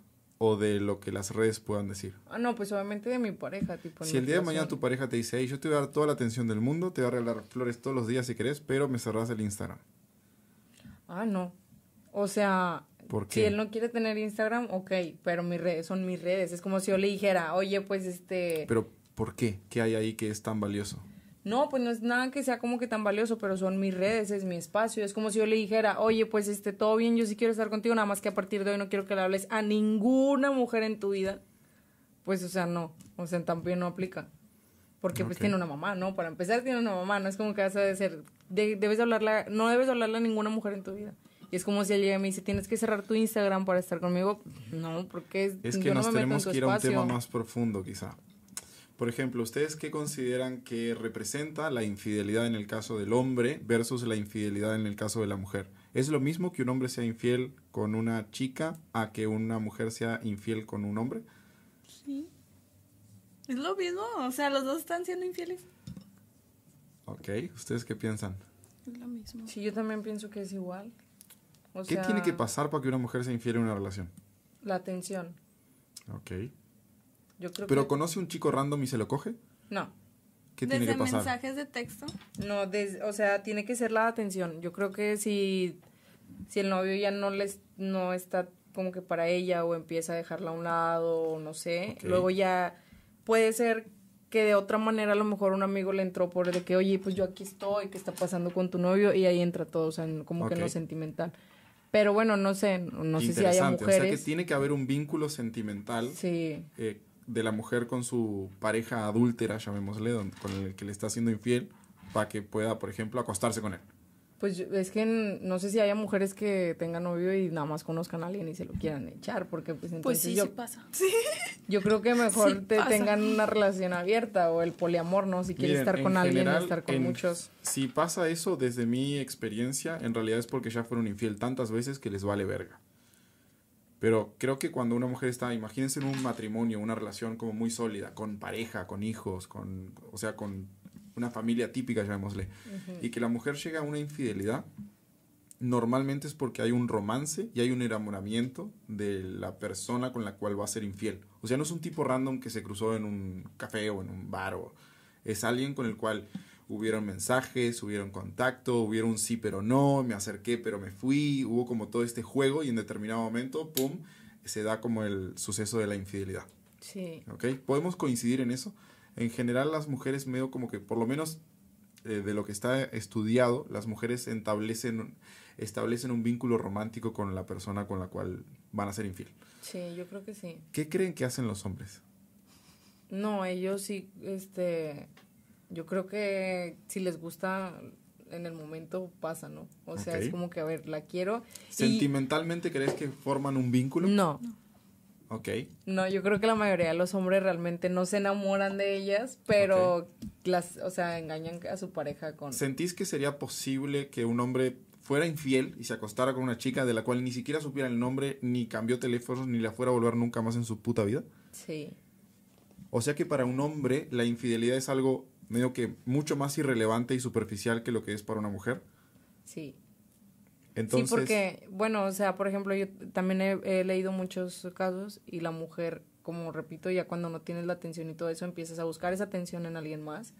o de lo que las redes puedan decir? Ah, no, pues obviamente de mi pareja, tipo. Si el día de mañana tu pareja te dice, hey, yo te voy a dar toda la atención del mundo, te voy a regalar flores todos los días si querés, pero me cerrás el Instagram. Ah, no. O sea, ¿Por si él no quiere tener Instagram, ok, pero mis redes son mis redes. Es como si yo le dijera, oye, pues este... Pero, ¿por qué? ¿Qué hay ahí que es tan valioso? No, pues no es nada que sea como que tan valioso, pero son mis redes, es mi espacio. Es como si yo le dijera, oye, pues este, todo bien, yo sí quiero estar contigo, nada más que a partir de hoy no quiero que le hables a ninguna mujer en tu vida. Pues, o sea, no. O sea, también no aplica. Porque pues tiene una mamá, ¿no? Para empezar tiene una mamá, no es como que vas a decir, de- debes de hablarla, no debes de hablarle a ninguna mujer en tu vida. Y es como si él llega y me dice, tienes que cerrar tu Instagram para estar conmigo. No, porque Es que yo no nos me meto en tenemos tu que ir a un tema más profundo, quizá. Por ejemplo, ¿ustedes qué consideran que representa la infidelidad en el caso del hombre versus la infidelidad en el caso de la mujer? ¿Es lo mismo que un hombre sea infiel con una chica a que una mujer sea infiel con un hombre? Sí. Es lo mismo, o sea, los dos están siendo infieles. Ok, ¿ustedes qué piensan? Es lo mismo. Sí, yo también pienso que es igual. O ¿Qué sea, tiene que pasar para que una mujer sea infiel en una relación? La atención. Ok. Yo creo ¿Pero que... conoce un chico random y se lo coge? No. ¿Qué Desde tiene que pasar? mensajes de texto. No, des- o sea, tiene que ser la atención. Yo creo que si, si el novio ya no les no está como que para ella o empieza a dejarla a un lado o no sé, luego ya puede ser que de otra manera a lo mejor un amigo le entró por de que, oye, pues yo aquí estoy, ¿qué está pasando con tu novio? Y ahí entra todo, o sea, como que en Ok. lo sentimental. Pero bueno, no sé, no sé si haya Interesante. O sea que mujeres. tiene que haber un vínculo sentimental Sí, eh, de la mujer con su pareja adúltera, llamémosle, don- con el que le está haciendo infiel, para que pueda, por ejemplo, acostarse con él. Pues yo- es que no sé si haya mujeres que tengan novio y nada más conozcan a alguien y se lo quieran echar, porque pues entonces Pues sí, yo, sí pasa. yo creo que mejor (laughs) Sí te pasa. tengan una relación abierta o el poliamor, ¿no? Si quieres Miren, estar con alguien general, y estar con en- muchos. Si pasa eso, desde mi experiencia, en realidad es porque ya fueron infiel tantas veces que les vale verga. Pero creo que cuando una mujer está, imagínense en un matrimonio, una relación como muy sólida, con pareja, con hijos, con, o sea, con una familia típica, llamémosle, y que la mujer llega a una infidelidad, normalmente es porque hay un romance y hay un enamoramiento de la persona con la cual va a ser infiel. O sea, no es un tipo random que se cruzó en un café o en un bar, o es alguien con el cual hubieron mensajes, hubieron contacto, hubieron un sí pero no, me acerqué pero me fui, hubo como todo este juego y en determinado momento, ¡pum!, se da como el suceso de la infidelidad. Sí. ¿ok? Podemos coincidir en eso. En general las mujeres medio como que, por lo menos eh, de lo que está estudiado, las mujeres establecen, establecen un vínculo romántico con la persona con la cual van a ser infiel. Sí, yo creo que sí. ¿Qué creen que hacen los hombres? No, ellos sí, este, yo creo que si les gusta en el momento pasa, ¿no? O sea, es como que, a ver, la quiero. y- ¿Sentimentalmente crees que forman un vínculo? No, Ok. no, yo creo que la mayoría de los hombres realmente no se enamoran de ellas, pero las, o sea, engañan a su pareja con... ¿Sentís que sería posible que un hombre fuera infiel y se acostara con una chica de la cual ni siquiera supiera el nombre, ni cambió teléfonos, ni la fuera a volver nunca más en su puta vida? Sí, O sea que para un hombre la infidelidad es algo medio que mucho más irrelevante y superficial que lo que es para una mujer. sí. Entonces, sí, porque, bueno, o sea, por ejemplo, yo también he, he leído muchos casos y la mujer, como repito, ya cuando no tienes la atención y todo eso, empiezas a buscar esa atención en alguien más.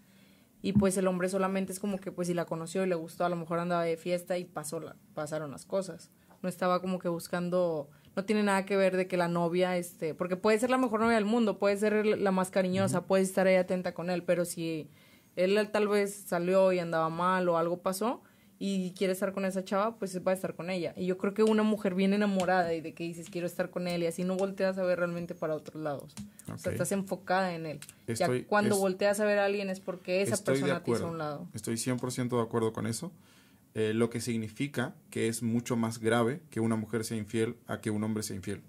Y pues el hombre solamente es como que, pues si la conoció y le gustó, a lo mejor andaba de fiesta y pasó la, pasaron las cosas. No estaba como que buscando, no tiene nada que ver de que la novia, este, porque puede ser la mejor novia del mundo, puede ser la más cariñosa, puede estar ahí atenta con él, pero si él tal vez salió y andaba mal o algo pasó, y quiere estar con esa chava, pues va a estar con ella. Y yo creo que una mujer bien enamorada y de que dices quiero estar con él y así no volteas a ver realmente para otros lados. O sea, estás enfocada en él. Estoy- ya cuando es- volteas a ver a alguien es porque esa persona te hizo a un lado. Estoy 100% de acuerdo con eso. Eh, lo que significa que es mucho más grave que una mujer sea infiel a que un hombre sea infiel.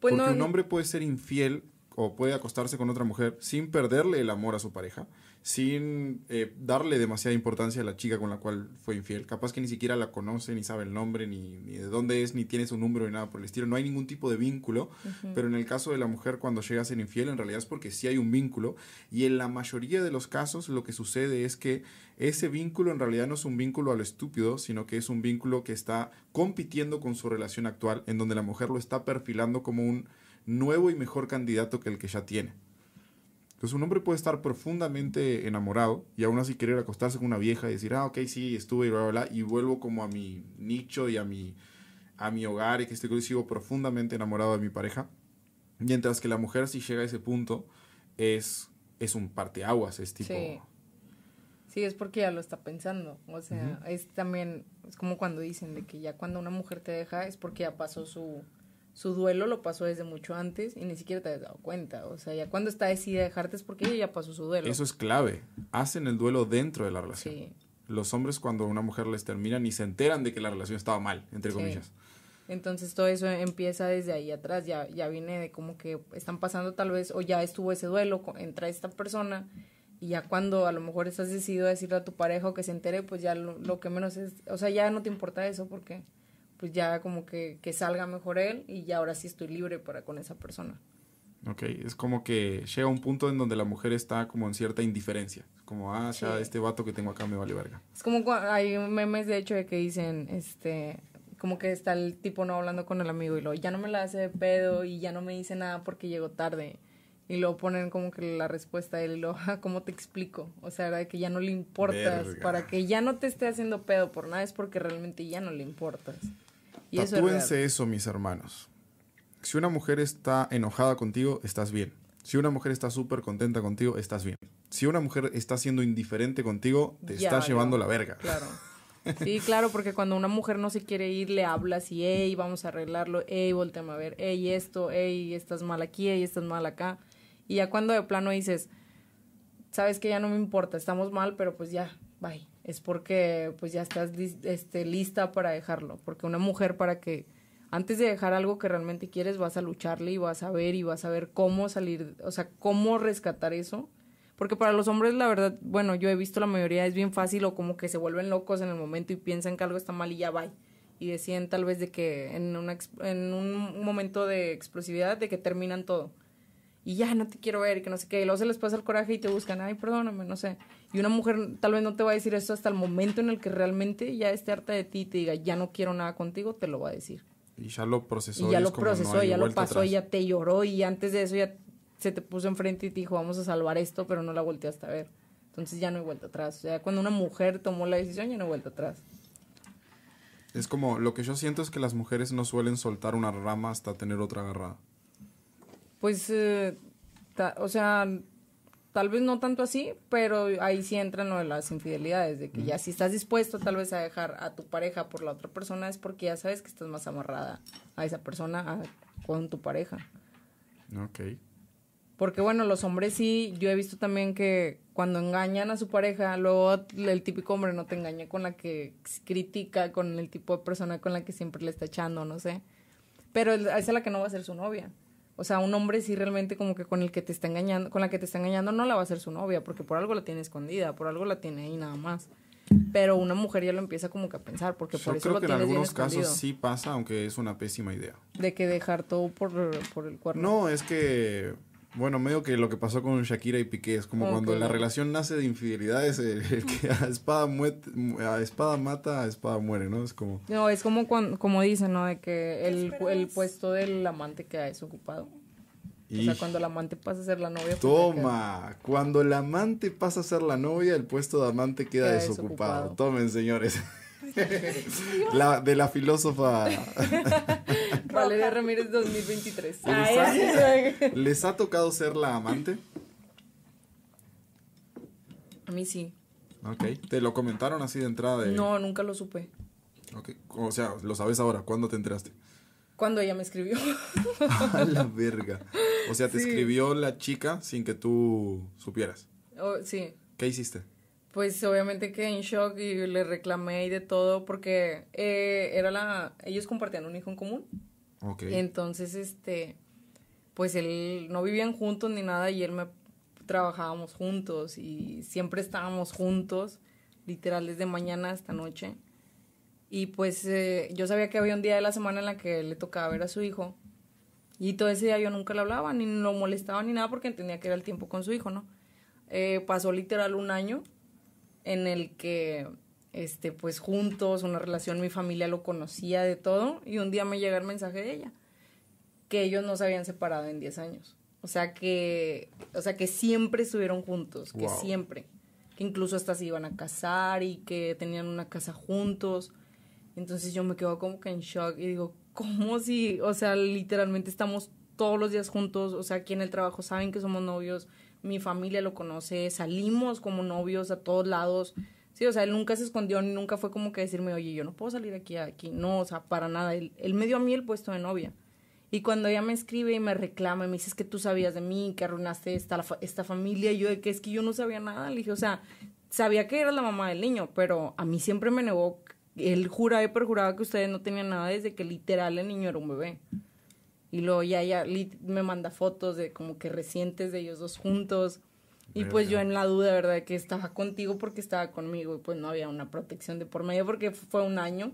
Pues Porque no, un hombre puede ser infiel o puede acostarse con otra mujer sin perderle el amor a su pareja, sin eh, darle demasiada importancia a la chica con la cual fue infiel. Capaz que ni siquiera la conoce, ni sabe el nombre, ni, ni de dónde es, ni tiene su número, ni nada por el estilo. No hay ningún tipo de vínculo. Pero en el caso de la mujer, cuando llega a ser infiel, en realidad es porque sí hay un vínculo. Y en la mayoría de los casos, lo que sucede es que ese vínculo en realidad no es un vínculo a lo estúpido, sino que es un vínculo que está compitiendo con su relación actual, en donde la mujer lo está perfilando como un nuevo y mejor candidato que el que ya tiene. Entonces un hombre puede estar profundamente enamorado y aún así querer acostarse con una vieja y decir, ah, ok, sí, estuve y bla, bla, bla, y vuelvo como a mi nicho y a mi, a mi hogar y que estoy sigo profundamente enamorado de mi pareja. Mientras que la mujer si llega a ese punto es, es un parteaguas, es tipo... Sí. Sí, es porque ya lo está pensando. O sea, es también, es como cuando dicen de que ya cuando una mujer te deja es porque ya pasó su, su duelo, lo pasó desde mucho antes y ni siquiera te has dado cuenta. O sea, ya cuando está decidida a dejarte es porque ella ya pasó su duelo. Eso es clave. Hacen el duelo dentro de la relación. Sí. Los hombres cuando una mujer les termina ni se enteran de que la relación estaba mal, entre Sí. comillas. Entonces todo eso empieza desde ahí atrás, ya, ya viene de como que están pasando tal vez, o ya estuvo ese duelo, entra esta persona, y ya cuando a lo mejor estás decidido a decirle a tu pareja o que se entere, pues ya lo, lo que menos es, o sea, ya no te importa eso porque pues ya como que, que salga mejor él y ya ahora sí estoy libre para con esa persona. Ok, es como que llega un punto en donde la mujer está como en cierta indiferencia. Como, ah, ya Sí. este vato que tengo acá me vale verga. Es como cua- hay memes de hecho de que dicen, este, como que está el tipo no hablando con el amigo y luego ya no me la hace de pedo y ya no me dice nada porque llegó tarde. Y luego ponen como que la respuesta a él y luego, "Ah, ¿cómo te explico? O sea, de que ya no le importas. Verga. Para que ya no te esté haciendo pedo por nada es porque realmente ya no le importas. Y eso es mis hermanos. Si una mujer está enojada contigo, estás bien. Si una mujer está súper contenta contigo, estás bien. Si una mujer está siendo indiferente contigo, te Ya está valió. llevando la verga. Claro. (laughs) Sí, claro, porque cuando una mujer no se quiere ir, le hablas y, hey, vamos a arreglarlo, hey, volteame a ver, hey, esto, hey, estás mal aquí, hey, estás mal acá. Y ya cuando de plano dices, sabes que ya no me importa, estamos mal, pero pues ya, bye. Es porque pues ya estás este, lista para dejarlo. Porque una mujer para que antes de dejar algo que realmente quieres vas a lucharle y vas a ver y vas a ver cómo salir, o sea, cómo rescatar eso. Porque para los hombres, la verdad, bueno, yo he visto la mayoría es bien fácil o como que se vuelven locos en el momento y piensan que algo está mal y ya va. Y deciden tal vez de que en, en un momento de explosividad, de que terminan todo. Y ya no te quiero ver y que no sé qué. Y luego se les pasa el coraje y te buscan, ay, perdóname, no sé. Y una mujer tal vez no te va a decir esto hasta el momento en el que realmente ya esté harta de ti y te diga, ya no quiero nada contigo, te lo va a decir. Y ya lo procesó. Y ya lo no procesó, ya lo pasó, atrás. y ya te lloró y antes de eso ya se te puso enfrente y te dijo, vamos a salvar esto, pero no la volteaste a ver. Entonces ya no hay vuelta atrás. O sea, cuando una mujer tomó la decisión, ya no hay vuelta atrás. Es como, lo que yo siento es que las mujeres no suelen soltar una rama hasta tener otra agarrada. Pues, eh, ta- o sea, tal vez no tanto así, pero ahí sí entran lo de las infidelidades, de que ya si estás dispuesto tal vez a dejar a tu pareja por la otra persona es porque ya sabes que estás más amarrada a esa persona a- con tu pareja. Ok. Porque bueno, los hombres sí, yo he visto también que cuando engañan a su pareja, luego el típico hombre no te engaña con la que critica, con el tipo de persona con la que siempre le está echando, no sé. Pero esa es la que no va a ser su novia. O sea, un hombre sí realmente como que con el que te está engañando, con la que te está engañando no la va a ser su novia, porque por algo la tiene escondida, por algo la tiene ahí nada más. Pero una mujer ya lo empieza como que a pensar, porque Yo por eso creo lo que en algunos casos escondido. sí pasa, aunque es una pésima idea. De que dejar todo por, por el cuerno. No, es que, bueno, medio que lo que pasó con Shakira y Piqué es como cuando la relación nace de infidelidades, el, (laughs) el que a espada, muet- a espada mata, a espada muere, ¿no? Es como... No, es como cuan- como dicen, ¿no? De que el, el puesto del amante queda desocupado. O sea, cuando el amante pasa a ser la novia. pues, Toma, cuando el amante pasa a ser la novia, el puesto de amante queda, Queda desocupado. desocupado. Tomen, señores. La, de la filósofa. (laughs) Valeria Ramírez 2023. ¿Les ha, Ay, ¿Les ha tocado ser la amante? A mí sí. Ok. ¿Te lo comentaron así de entrada? De... No, nunca lo supe. Ok. O sea, lo sabes ahora. ¿Cuándo te enteraste? Cuando ella me escribió. (laughs) A la verga. O sea, te Sí. escribió la chica sin que tú supieras. Oh, sí. ¿Qué hiciste? Pues obviamente quedé en shock y le reclamé y de todo porque eh, era la... Ellos compartían un hijo en común. Ok. Entonces, este, pues él no vivían juntos ni nada y él me trabajábamos juntos y siempre estábamos juntos, literal desde mañana hasta noche. Y pues eh, yo sabía que había un día de la semana en la que le tocaba ver a su hijo. Y todo ese día yo nunca le hablaba, ni lo molestaba ni nada porque entendía que era el tiempo con su hijo, ¿no? Eh, pasó literal un año en el que, este, pues juntos, una relación, mi familia lo conocía de todo, y un día me llega el mensaje de ella, que ellos no se habían separado en 10 años. O sea que, o sea que siempre estuvieron juntos, que Wow. siempre, que incluso hasta se iban a casar y que tenían una casa juntos. Entonces yo me quedo como que en shock y digo, ¿cómo si, o sea, literalmente estamos todos los días juntos, o sea, aquí en el trabajo saben que somos novios, mi familia lo conoce, salimos como novios a todos lados. Sí, o sea, él nunca se escondió nunca fue como que decirme, oye, yo no puedo salir aquí, aquí. No, o sea, para nada. Él, él me dio a mí el puesto de novia. Y cuando ella me escribe y me reclama y me dice "Es que tú sabías de mí, que arruinaste esta, esta familia, y yo de que es que yo no sabía nada. Le dije, o sea, sabía que era la mamá del niño, pero a mí siempre me negó. Él juraba y perjuraba que ustedes no tenían nada desde que literal el niño era un bebé. Y luego ya li- me manda fotos de como que recientes de ellos dos juntos. Y pues yo en la duda, ¿verdad? De que estaba contigo porque estaba conmigo. Y pues no había una protección de por medio porque fue un año.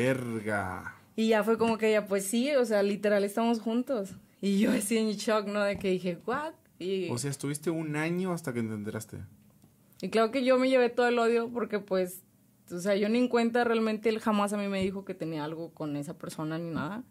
Verga. Y ya fue como que ella, pues sí, o sea, literal estamos juntos. Y yo así en shock, ¿no? De que dije, ¿what? Y, O sea, estuviste un año hasta que te enteraste. y claro que yo me llevé todo el odio porque pues, o sea, yo ni en cuenta realmente él jamás a mí me dijo que tenía algo con esa persona ni nada.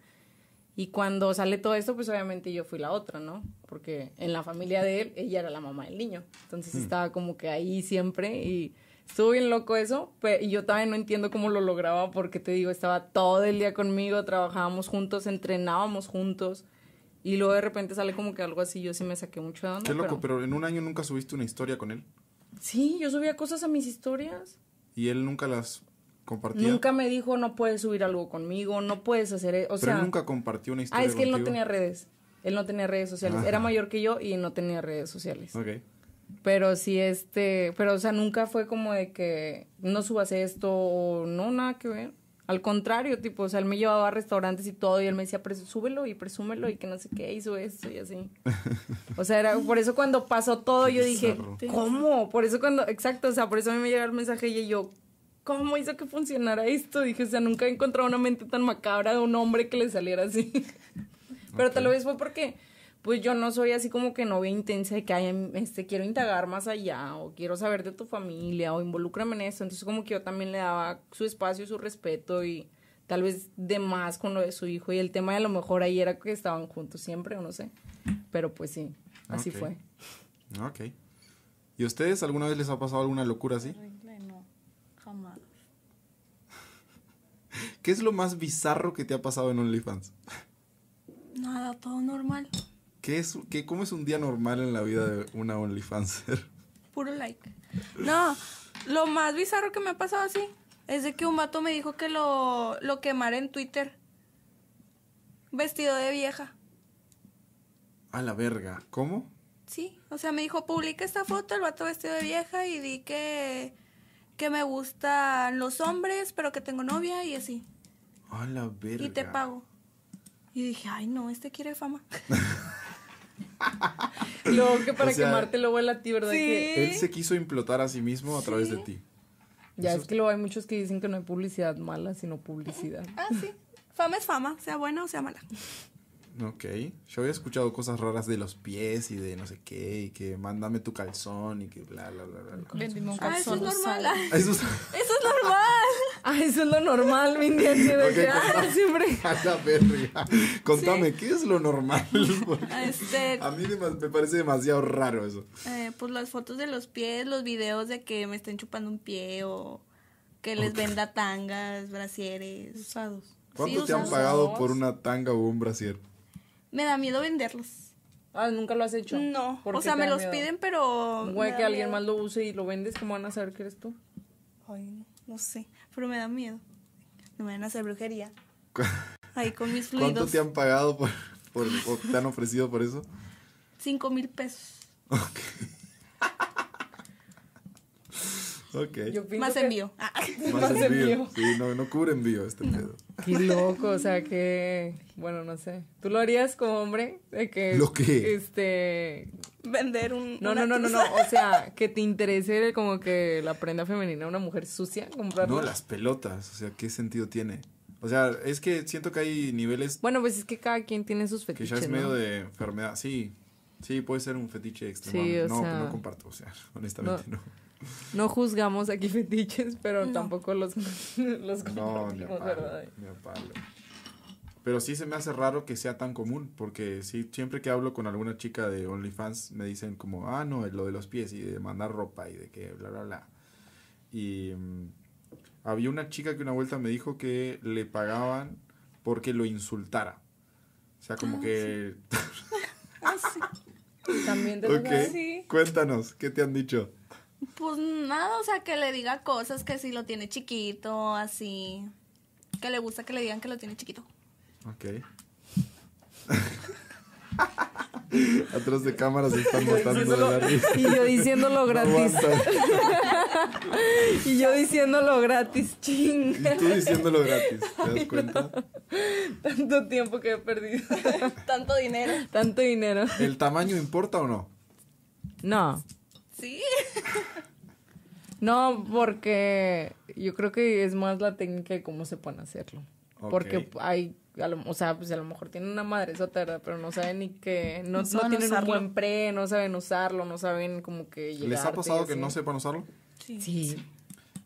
Y cuando sale todo esto, pues obviamente yo fui la otra, ¿no? Porque en la familia de él, ella era la mamá del niño. Entonces estaba como que ahí siempre y estuvo bien loco eso. pe- y yo también no entiendo cómo lo lograba porque te digo, estaba todo el día conmigo, trabajábamos juntos, entrenábamos juntos. Y luego de repente sale como que algo así, yo sí me saqué mucho de onda. Qué loco, pero- pero en un año nunca subiste una historia con él. Sí, yo subía cosas a mis historias. Y él nunca las compartía. Nunca me dijo, no puedes subir algo conmigo, no puedes hacer eso. O pero sea, él nunca compartió una ah, historia es que él no tenía redes. Él no tenía redes sociales. Ajá. Era mayor que yo y no tenía redes sociales. Ok. Pero sí, este, pero o sea, nunca fue como de que no subas esto o no, nada que ver. Al contrario, tipo, o sea, él me llevaba a restaurantes y todo y él me decía, "Presu- súbelo y presúmelo y que no sé qué, hizo esto y así. (laughs) O sea, era por eso cuando pasó todo yo dije. ¿cómo? Por eso cuando, exacto, o sea, por eso a mí me llega el mensaje y yo, ¿cómo hizo que funcionara esto? Dije, o sea, nunca he encontrado una mente tan macabra de un hombre que le saliera así. (laughs) Pero tal vez fue porque, pues yo no soy así como que novia intensa de que ay, este, quiero indagar más allá o quiero saber de tu familia o involúcrame en esto. Entonces como que yo también le daba su espacio, su respeto y tal vez de más con lo de su hijo. Y el tema de a lo mejor ahí era que estaban juntos siempre o no sé. Pero pues sí, así fue. Ok. ¿Y a ustedes alguna vez les ha pasado alguna locura así? Horrible, no, jamás. ¿Qué es lo más bizarro que te ha pasado en OnlyFans? Nada, todo normal. ¿Qué es, qué, ¿Cómo es un día normal en la vida de una OnlyFanser? (laughs) Puro like. No, lo más bizarro que me ha pasado así es de que un vato me dijo que lo, lo quemara en Twitter. Vestido de vieja. A la verga. ¿Cómo? Sí, o sea, me dijo, publica esta foto, el vato vestido de vieja y di que, que me gustan los hombres, pero que tengo novia y así. A la verga. Y te pago. Y dije, ay, no, este quiere fama. (laughs) Luego que para O sea, quemarte lo vuela a ti, ¿verdad? Sí. Que- Él se quiso implotar a sí mismo a través de ti. ya Eso es que luego hay muchos que dicen que no hay publicidad mala, sino publicidad. Ah, sí. Fama es fama, sea buena o sea mala. Ok. Yo había escuchado cosas raras de los pies y de no sé qué, y que mándame tu calzón y que bla, bla, bla, bla. Vendime un Ah, eso es calzón normal. ah, (laughs) Eso es... (laughs) Eso es normal. (laughs) Ah, eso es lo normal, mi niña. así de Ok, que, ah, contame. siempre. A la verga. Contame, ¿qué es lo normal? Este, a mí me parece demasiado raro eso. eh, pues las fotos de los pies, los videos de que me estén chupando un pie o que les venda tangas, brasieres. Usados. ¿Cuánto Sí, te han pagado por una tanga o un brasier? Me da miedo venderlos. Ah, nunca lo has hecho. No, ¿Por o sea, me los miedo? piden, pero... Güey, que alguien miedo. más lo use y lo vendes, ¿cómo van a saber que eres tú? Ay, no, no sé, pero me da miedo. No me van a hacer brujería. ¿Cu- Ahí con mis ¿Cuánto fluidos. te han pagado por, por- o te han ofrecido por eso? Cinco mil pesos. Ok. Yo pienso Más que- envío. Ah. Más más envío. envío. Sí, no, no cubre envío este pedo. Qué loco, o sea que, bueno, no sé. ¿Tú lo harías como hombre? De que, ¿Lo qué? Este, Vender un... no, no, no, no, no, o sea, que te interese como que la prenda femenina una mujer sucia, comprarla. No, las pelotas. O sea, ¿qué sentido tiene? O sea, es que siento que hay niveles Bueno, pues es que cada quien tiene sus que fetiches, ya es ¿no? medio de enfermedad. Sí, sí, puede ser un fetiche extremo. Sí, o no, sea- no comparto, o sea, honestamente no. No juzgamos aquí (laughs) fetiches, pero No. tampoco los, (laughs) los No, ni a compartimos, palo, ¿verdad? ni a palo. Pero sí se me hace raro que sea tan común, porque sí, siempre que hablo con alguna chica de OnlyFans me dicen como, ah, no, lo de los pies y de mandar ropa y de que bla, bla, bla. Y mm, había una chica que una vuelta me dijo que le pagaban porque lo insultara. O sea, como que... (laughs) También te ok, pasa? Sí. cuéntanos, ¿qué te han dicho? Pues nada, o sea, que le diga cosas que si lo tiene chiquito, así. Que le gusta que le digan que lo tiene chiquito. Ok. (laughs) Atrás de cámaras se están matando de la risa. Y yo diciéndolo gratis. (laughs) y yo diciéndolo gratis, ching. Y tú diciéndolo gratis, ¿te das (laughs) cuenta? Tanto tiempo que he perdido. Tanto dinero. Tanto dinero. ¿El tamaño importa o no? No. Sí. No, porque yo creo que es más la técnica de cómo se pueden hacerlo. Porque hay, a lo- o sea, pues a lo mejor tienen una madre ¿verdad? Pero no saben ni que, no, No tienen un buen pre, no saben usarlo, no saben como que llegar. ¿Les ha pasado que no sepan usarlo? Sí. Sí.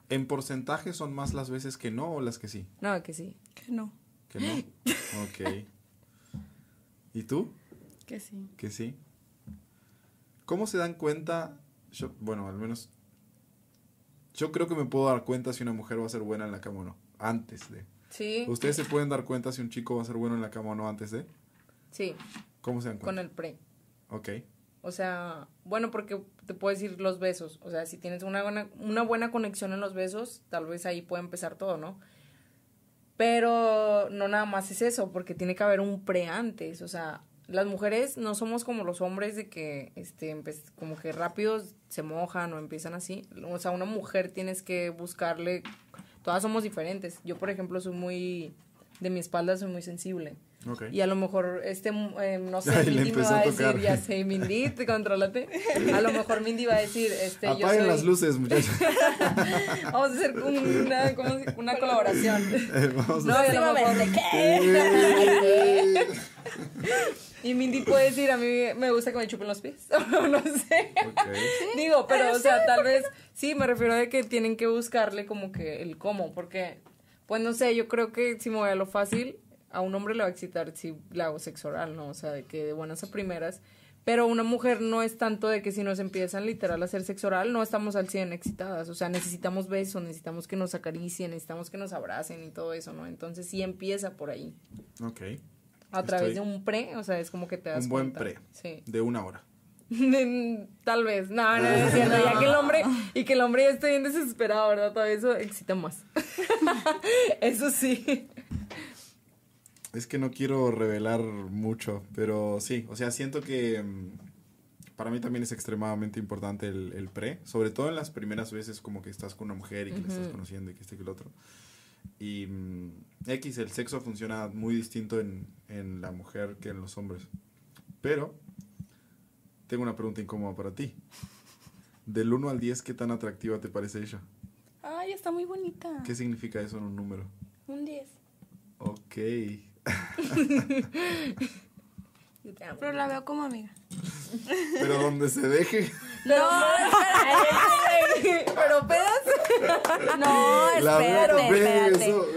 ¿En porcentaje son más las veces que no o las que sí? No, que sí. Que no. Que no. Ok. (laughs) ¿Y tú? Que sí. Que sí. ¿Cómo se dan cuenta? Yo, bueno, al menos. Yo creo que me puedo dar cuenta si una mujer va a ser buena en la cama o no. Antes de. Sí. ¿Ustedes se pueden dar cuenta si un chico va a ser bueno en la cama o no antes de? Sí, ¿Cómo se dan con cuenta? el pre. Ok. O sea, bueno, porque te puedo decir los besos. O sea, si tienes una buena, una buena conexión en los besos, tal vez ahí puede empezar todo, ¿no? Pero no nada más es eso, porque tiene que haber un pre antes. O sea, las mujeres no somos como los hombres de que, este, como que rápido se mojan o empiezan así. O sea, una mujer tienes que buscarle. Todas somos diferentes. Yo, por ejemplo, soy muy. De mi espalda soy muy sensible. Ok. Y a lo mejor, este, eh, no (laughs) sé, Ay, Mindy me va a a decir, ya sé, Mindy, te contrólate. A lo mejor Mindy va a decir, este, yo Apaguen soy- las luces, muchachos. (laughs) Vamos a hacer una, ¿cómo se- una colaboración. (laughs) Eh, Vamos No, a... mejor, Eh, y Mindy puede decir, a mí me gusta que me chupen los pies. (laughs) O no sé. ok. Digo, pero, o sea, tal vez, sí, me refiero a que tienen que buscarle como que el cómo, porque, pues no sé, yo creo que si me voy a lo fácil, a un hombre le va a excitar si le hago sexo oral, ¿no? O sea, de que de buenas a primeras. Pero una mujer no es tanto de que si nos empiezan literal a hacer sexo oral, no estamos al 100 excitadas. O sea, necesitamos besos, necesitamos que nos acaricien, necesitamos que nos abracen y todo eso, ¿no? Entonces sí empieza por ahí. Ok. A través de un pre, o sea, es como que te das Un buen cuenta. pre. Sí. De una hora. (laughs) Tal vez. No, no, no es cierto. Ya que el hombre, y que el hombre ya esté bien desesperado, ¿verdad? Todo eso excita más. (laughs) eso sí. Es que no quiero revelar mucho, pero sí, o sea, siento que mm, para mí también es extremadamente importante el, el pre, sobre todo en las primeras veces como que estás con una mujer y que la estás conociendo y que este que el otro. Y mm, X, el sexo funciona muy distinto en, en la mujer que en los hombres. Pero tengo una pregunta incómoda para ti. Del 1 al 10, ¿qué tan atractiva te parece ella? Ay, está muy bonita. ¿Qué significa eso en un número? Un 10. Ok. (laughs) Yo te amo. Pero la veo como amiga. Pero donde se deje... No, Pero pedas. no, espérate, espérate. eso,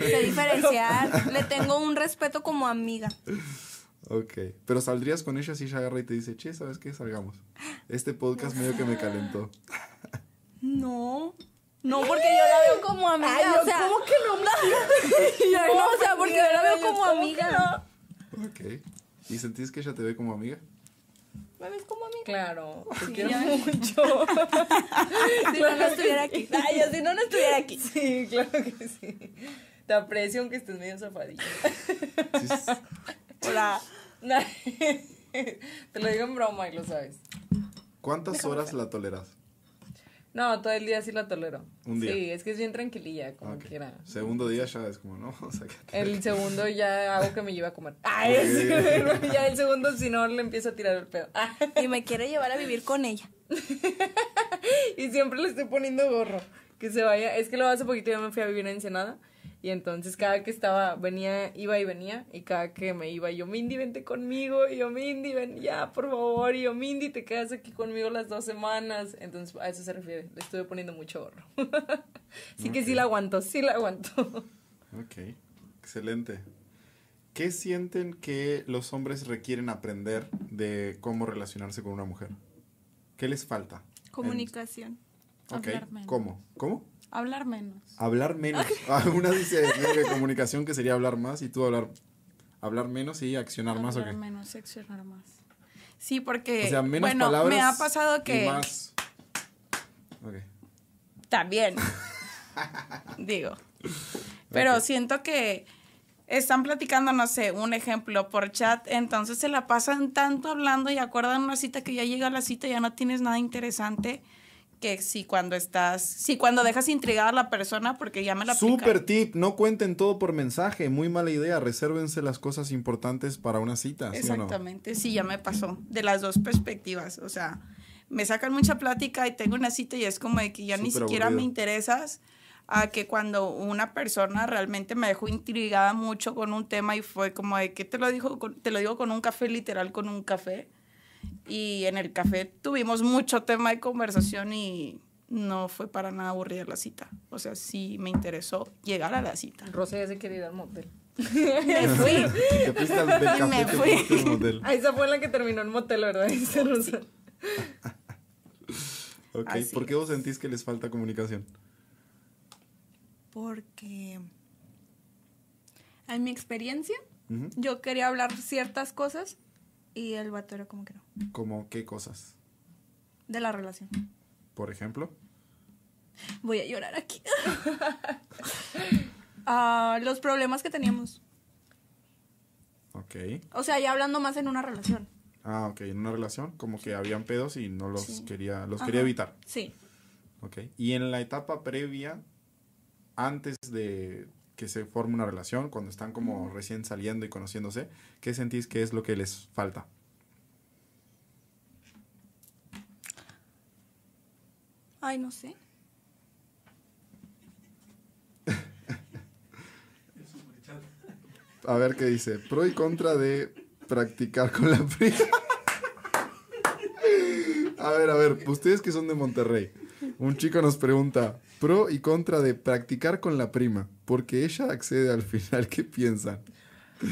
ahí diferenciar. Le tengo un respeto como amiga. ok, pero saldrías con ella si ella agarra y te dice, che, ¿sabes qué? Salgamos. Este podcast medio que me calentó. No. No, porque yo la veo como amiga. Ay, o sea, ¿cómo que no? (laughs) no, (laughs) o sea, porque yo la veo como amiga. Ok. ¿Y sentís que ella te ve como amiga? ¿Me ves como amiga? Claro, te Sí, quiero ya. mucho. (laughs) Si no, no estuviera aquí. Ay, si no, no estuviera aquí. Sí, claro que sí. Te aprecio aunque estés medio zafadilla. Hola. (laughs) Te lo digo en broma y lo sabes. ¿Cuántas horas la toleras? No, todo el día sí la tolero. Un día. Sí, es que es bien tranquililla, como Ok. quiera. Segundo día ya es como, no, (laughs) o sea, que- El segundo ya hago que me lleve a comer. (laughs) Ay, Ok. sí, (laughs) ya el segundo si no le empiezo a tirar el pedo. Ah, Y me quiere llevar a vivir con ella. y siempre le estoy poniendo gorro. Que se vaya. Es que lo hace poquito ya me fui a vivir a Ensenada. Y entonces cada que estaba, venía, iba y venía. Y cada que me iba, yo, Mindy, vente conmigo. Y yo, Mindy, ven ya, por favor. Y yo, Mindy, te quedas aquí conmigo las dos semanas. Entonces a eso se refiere. Le estuve poniendo mucho gorro. (laughs) Así que sí la aguanto, sí la aguanto. Ok, excelente. ¿Qué sienten que los hombres requieren aprender de cómo relacionarse con una mujer? ¿Qué les falta? Comunicación. En- ok, Hablar menos. ¿cómo? ¿Cómo? Hablar menos. Hablar menos. (laughs) Ah, una dice de comunicación que sería hablar más y tú hablar hablar menos y accionar más, ¿o Hablar menos y accionar más. Sí, porque O sea, menos bueno, palabras me ha pasado y que más... Ok. también (laughs) digo. Pero siento que están platicando, no sé, un ejemplo por chat, entonces se la pasan tanto hablando y acuerdan una cita que ya llega la cita y ya no tienes nada interesante que si cuando estás, si cuando dejas intrigada a la persona porque ya me la aplicaron. Super tip, no cuenten todo por mensaje, muy mala idea, resérvense las cosas importantes para una cita, ¿sí o no? Exactamente, sí, ya me pasó, de las dos perspectivas, o sea, me sacan mucha plática y tengo una cita y es como de que ya ni Súper siquiera me aburrido. interesas a que cuando una persona realmente me dejó intrigada mucho con un tema y fue como de que te lo dijo te lo digo con un café literal con un café y en el café tuvimos mucho tema de conversación y no fue para nada aburrida la cita, o sea, sí me interesó llegar a la cita. Rosa ya se quiere ir al motel. Me fui. Te café, Me fui. Ah, esa fue la que terminó en motel, ¿verdad? Dice Rosa. Ok, Así ¿por qué vos sentís que les falta comunicación? Porque en mi experiencia, yo quería hablar ciertas cosas y el vato era como que no. ¿Como qué cosas? De la relación. Por ejemplo. Voy a llorar aquí. (laughs) Ah, los problemas que teníamos. Ok. O sea, ya hablando más en una relación. Ah, ok, en una relación, como que habían pedos y no los Sí. quería, los Ajá. quería evitar. Sí. Ok. Y en la etapa previa, antes de que se forme una relación, cuando están como recién saliendo y conociéndose, ¿qué sentís que es lo que les falta? Ay, no sé. A ver qué dice. Pro y contra de practicar con la prima. A ver, a ver, ustedes que son de Monterrey. Un chico nos pregunta, pro y contra de practicar con la prima, porque ella accede al final, ¿qué piensan?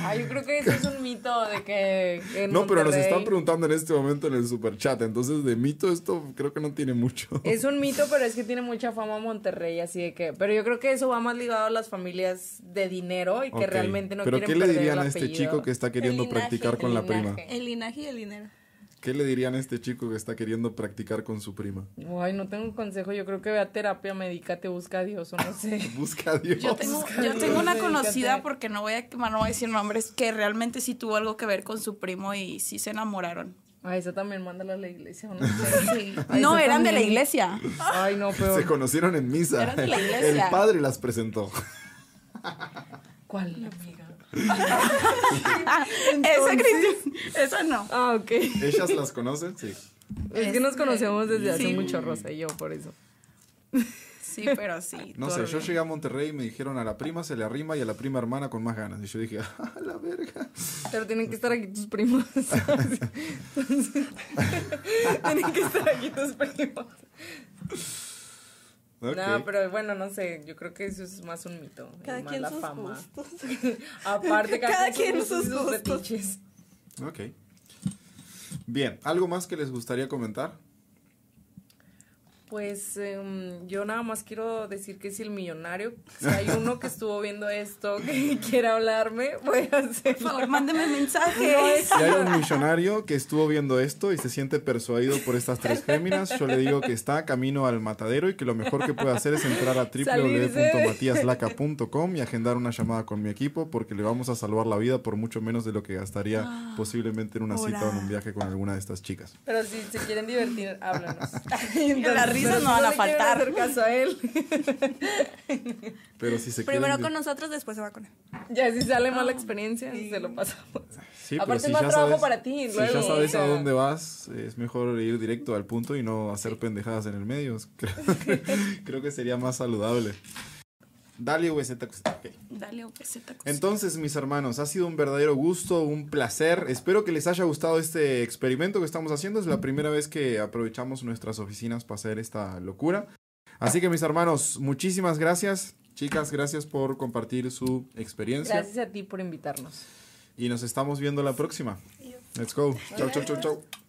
Ah, yo creo que eso es un mito de que en No, pero nos están preguntando en este momento en el super chat, entonces de mito esto creo que no tiene mucho. Es un mito, pero es que tiene mucha fama Monterrey, así de que... Pero yo creo que eso va más ligado a las familias de dinero y que realmente no Pero quieren ¿qué le dirían a este apellido. chico que está queriendo linaje, practicar con la prima? El linaje y el dinero. ¿Qué le dirían a este chico que está queriendo practicar con su prima? Ay, no tengo un consejo. Yo creo que ve a terapia, medícate, busca a Dios o no sé. (laughs) Busca a Dios. Yo tengo, Busca yo Dios, tengo una conocida, porque no voy a quemar, no voy a decir nombres, que realmente sí tuvo algo que ver con su primo y sí se enamoraron. Ay, esa también mándala a la iglesia o no sé. Ay, (laughs) No, eran de la iglesia. Ay, no, Se peor. conocieron en misa. Eran de la iglesia. El padre las presentó. ¿Cuál amiga? Ah, esa cristian- esa no. Ah, ok. ¿Ellas las conocen? Sí. Es que nos conocemos desde hace mucho, Rosa y yo, por eso. Sí, pero sí. No sé, yo llegué a Monterrey y me dijeron a la prima se le arrima y a la prima hermana con más ganas. Y yo dije, (laughs) ¡ah, la verga! Pero tienen que estar aquí tus primos. (laughs) Entonces, (laughs) tienen que estar aquí tus primos. No, pero bueno, no sé, yo creo que eso es más un mito. Cada más quien la sus fama. gustos. (laughs) Aparte, cada, Cada quien quien sus, sus sus gustos. Ok. Bien, ¿algo más que les gustaría comentar? Pues em, yo nada más quiero decir que si el millonario, si hay uno que estuvo viendo esto que (laughs) quiere hablarme, voy a hacer. Por favor, mándeme mensajes. Si hay un millonario que estuvo viendo esto y se siente persuadido por estas tres féminas, yo le digo que está camino al matadero y que lo mejor que puede hacer es entrar a www.matiaslaca.com y agendar una llamada con mi equipo porque le vamos a salvar la vida por mucho menos de lo que gastaría posiblemente en una cita o en un viaje con alguna de estas chicas. Pero si se quieren divertir, háblanos. (laughs) las no van a faltar. hacer caso a él. (laughs) Pero si se Primero con nosotros, después se va con él. Ya si sale mala experiencia, se lo pasamos. Sí, Aparte si es más ya trabajo sabes- para ti, Si luego, ya sabes a dónde vas, es mejor ir directo al punto y no hacer pendejadas en el medio. (laughs) Creo, (laughs) creo que sería más saludable. Dale, VZ. ok. Dale un peseta. Entonces, mis hermanos, ha sido un verdadero gusto, un placer. Espero que les haya gustado este experimento que estamos haciendo. Es la primera vez que aprovechamos nuestras oficinas para hacer esta locura. Así que, mis hermanos, muchísimas gracias. Chicas, gracias por compartir su experiencia. Gracias a ti por invitarnos. Y nos estamos viendo la próxima. Let's go. Chau, chau, chau, chau.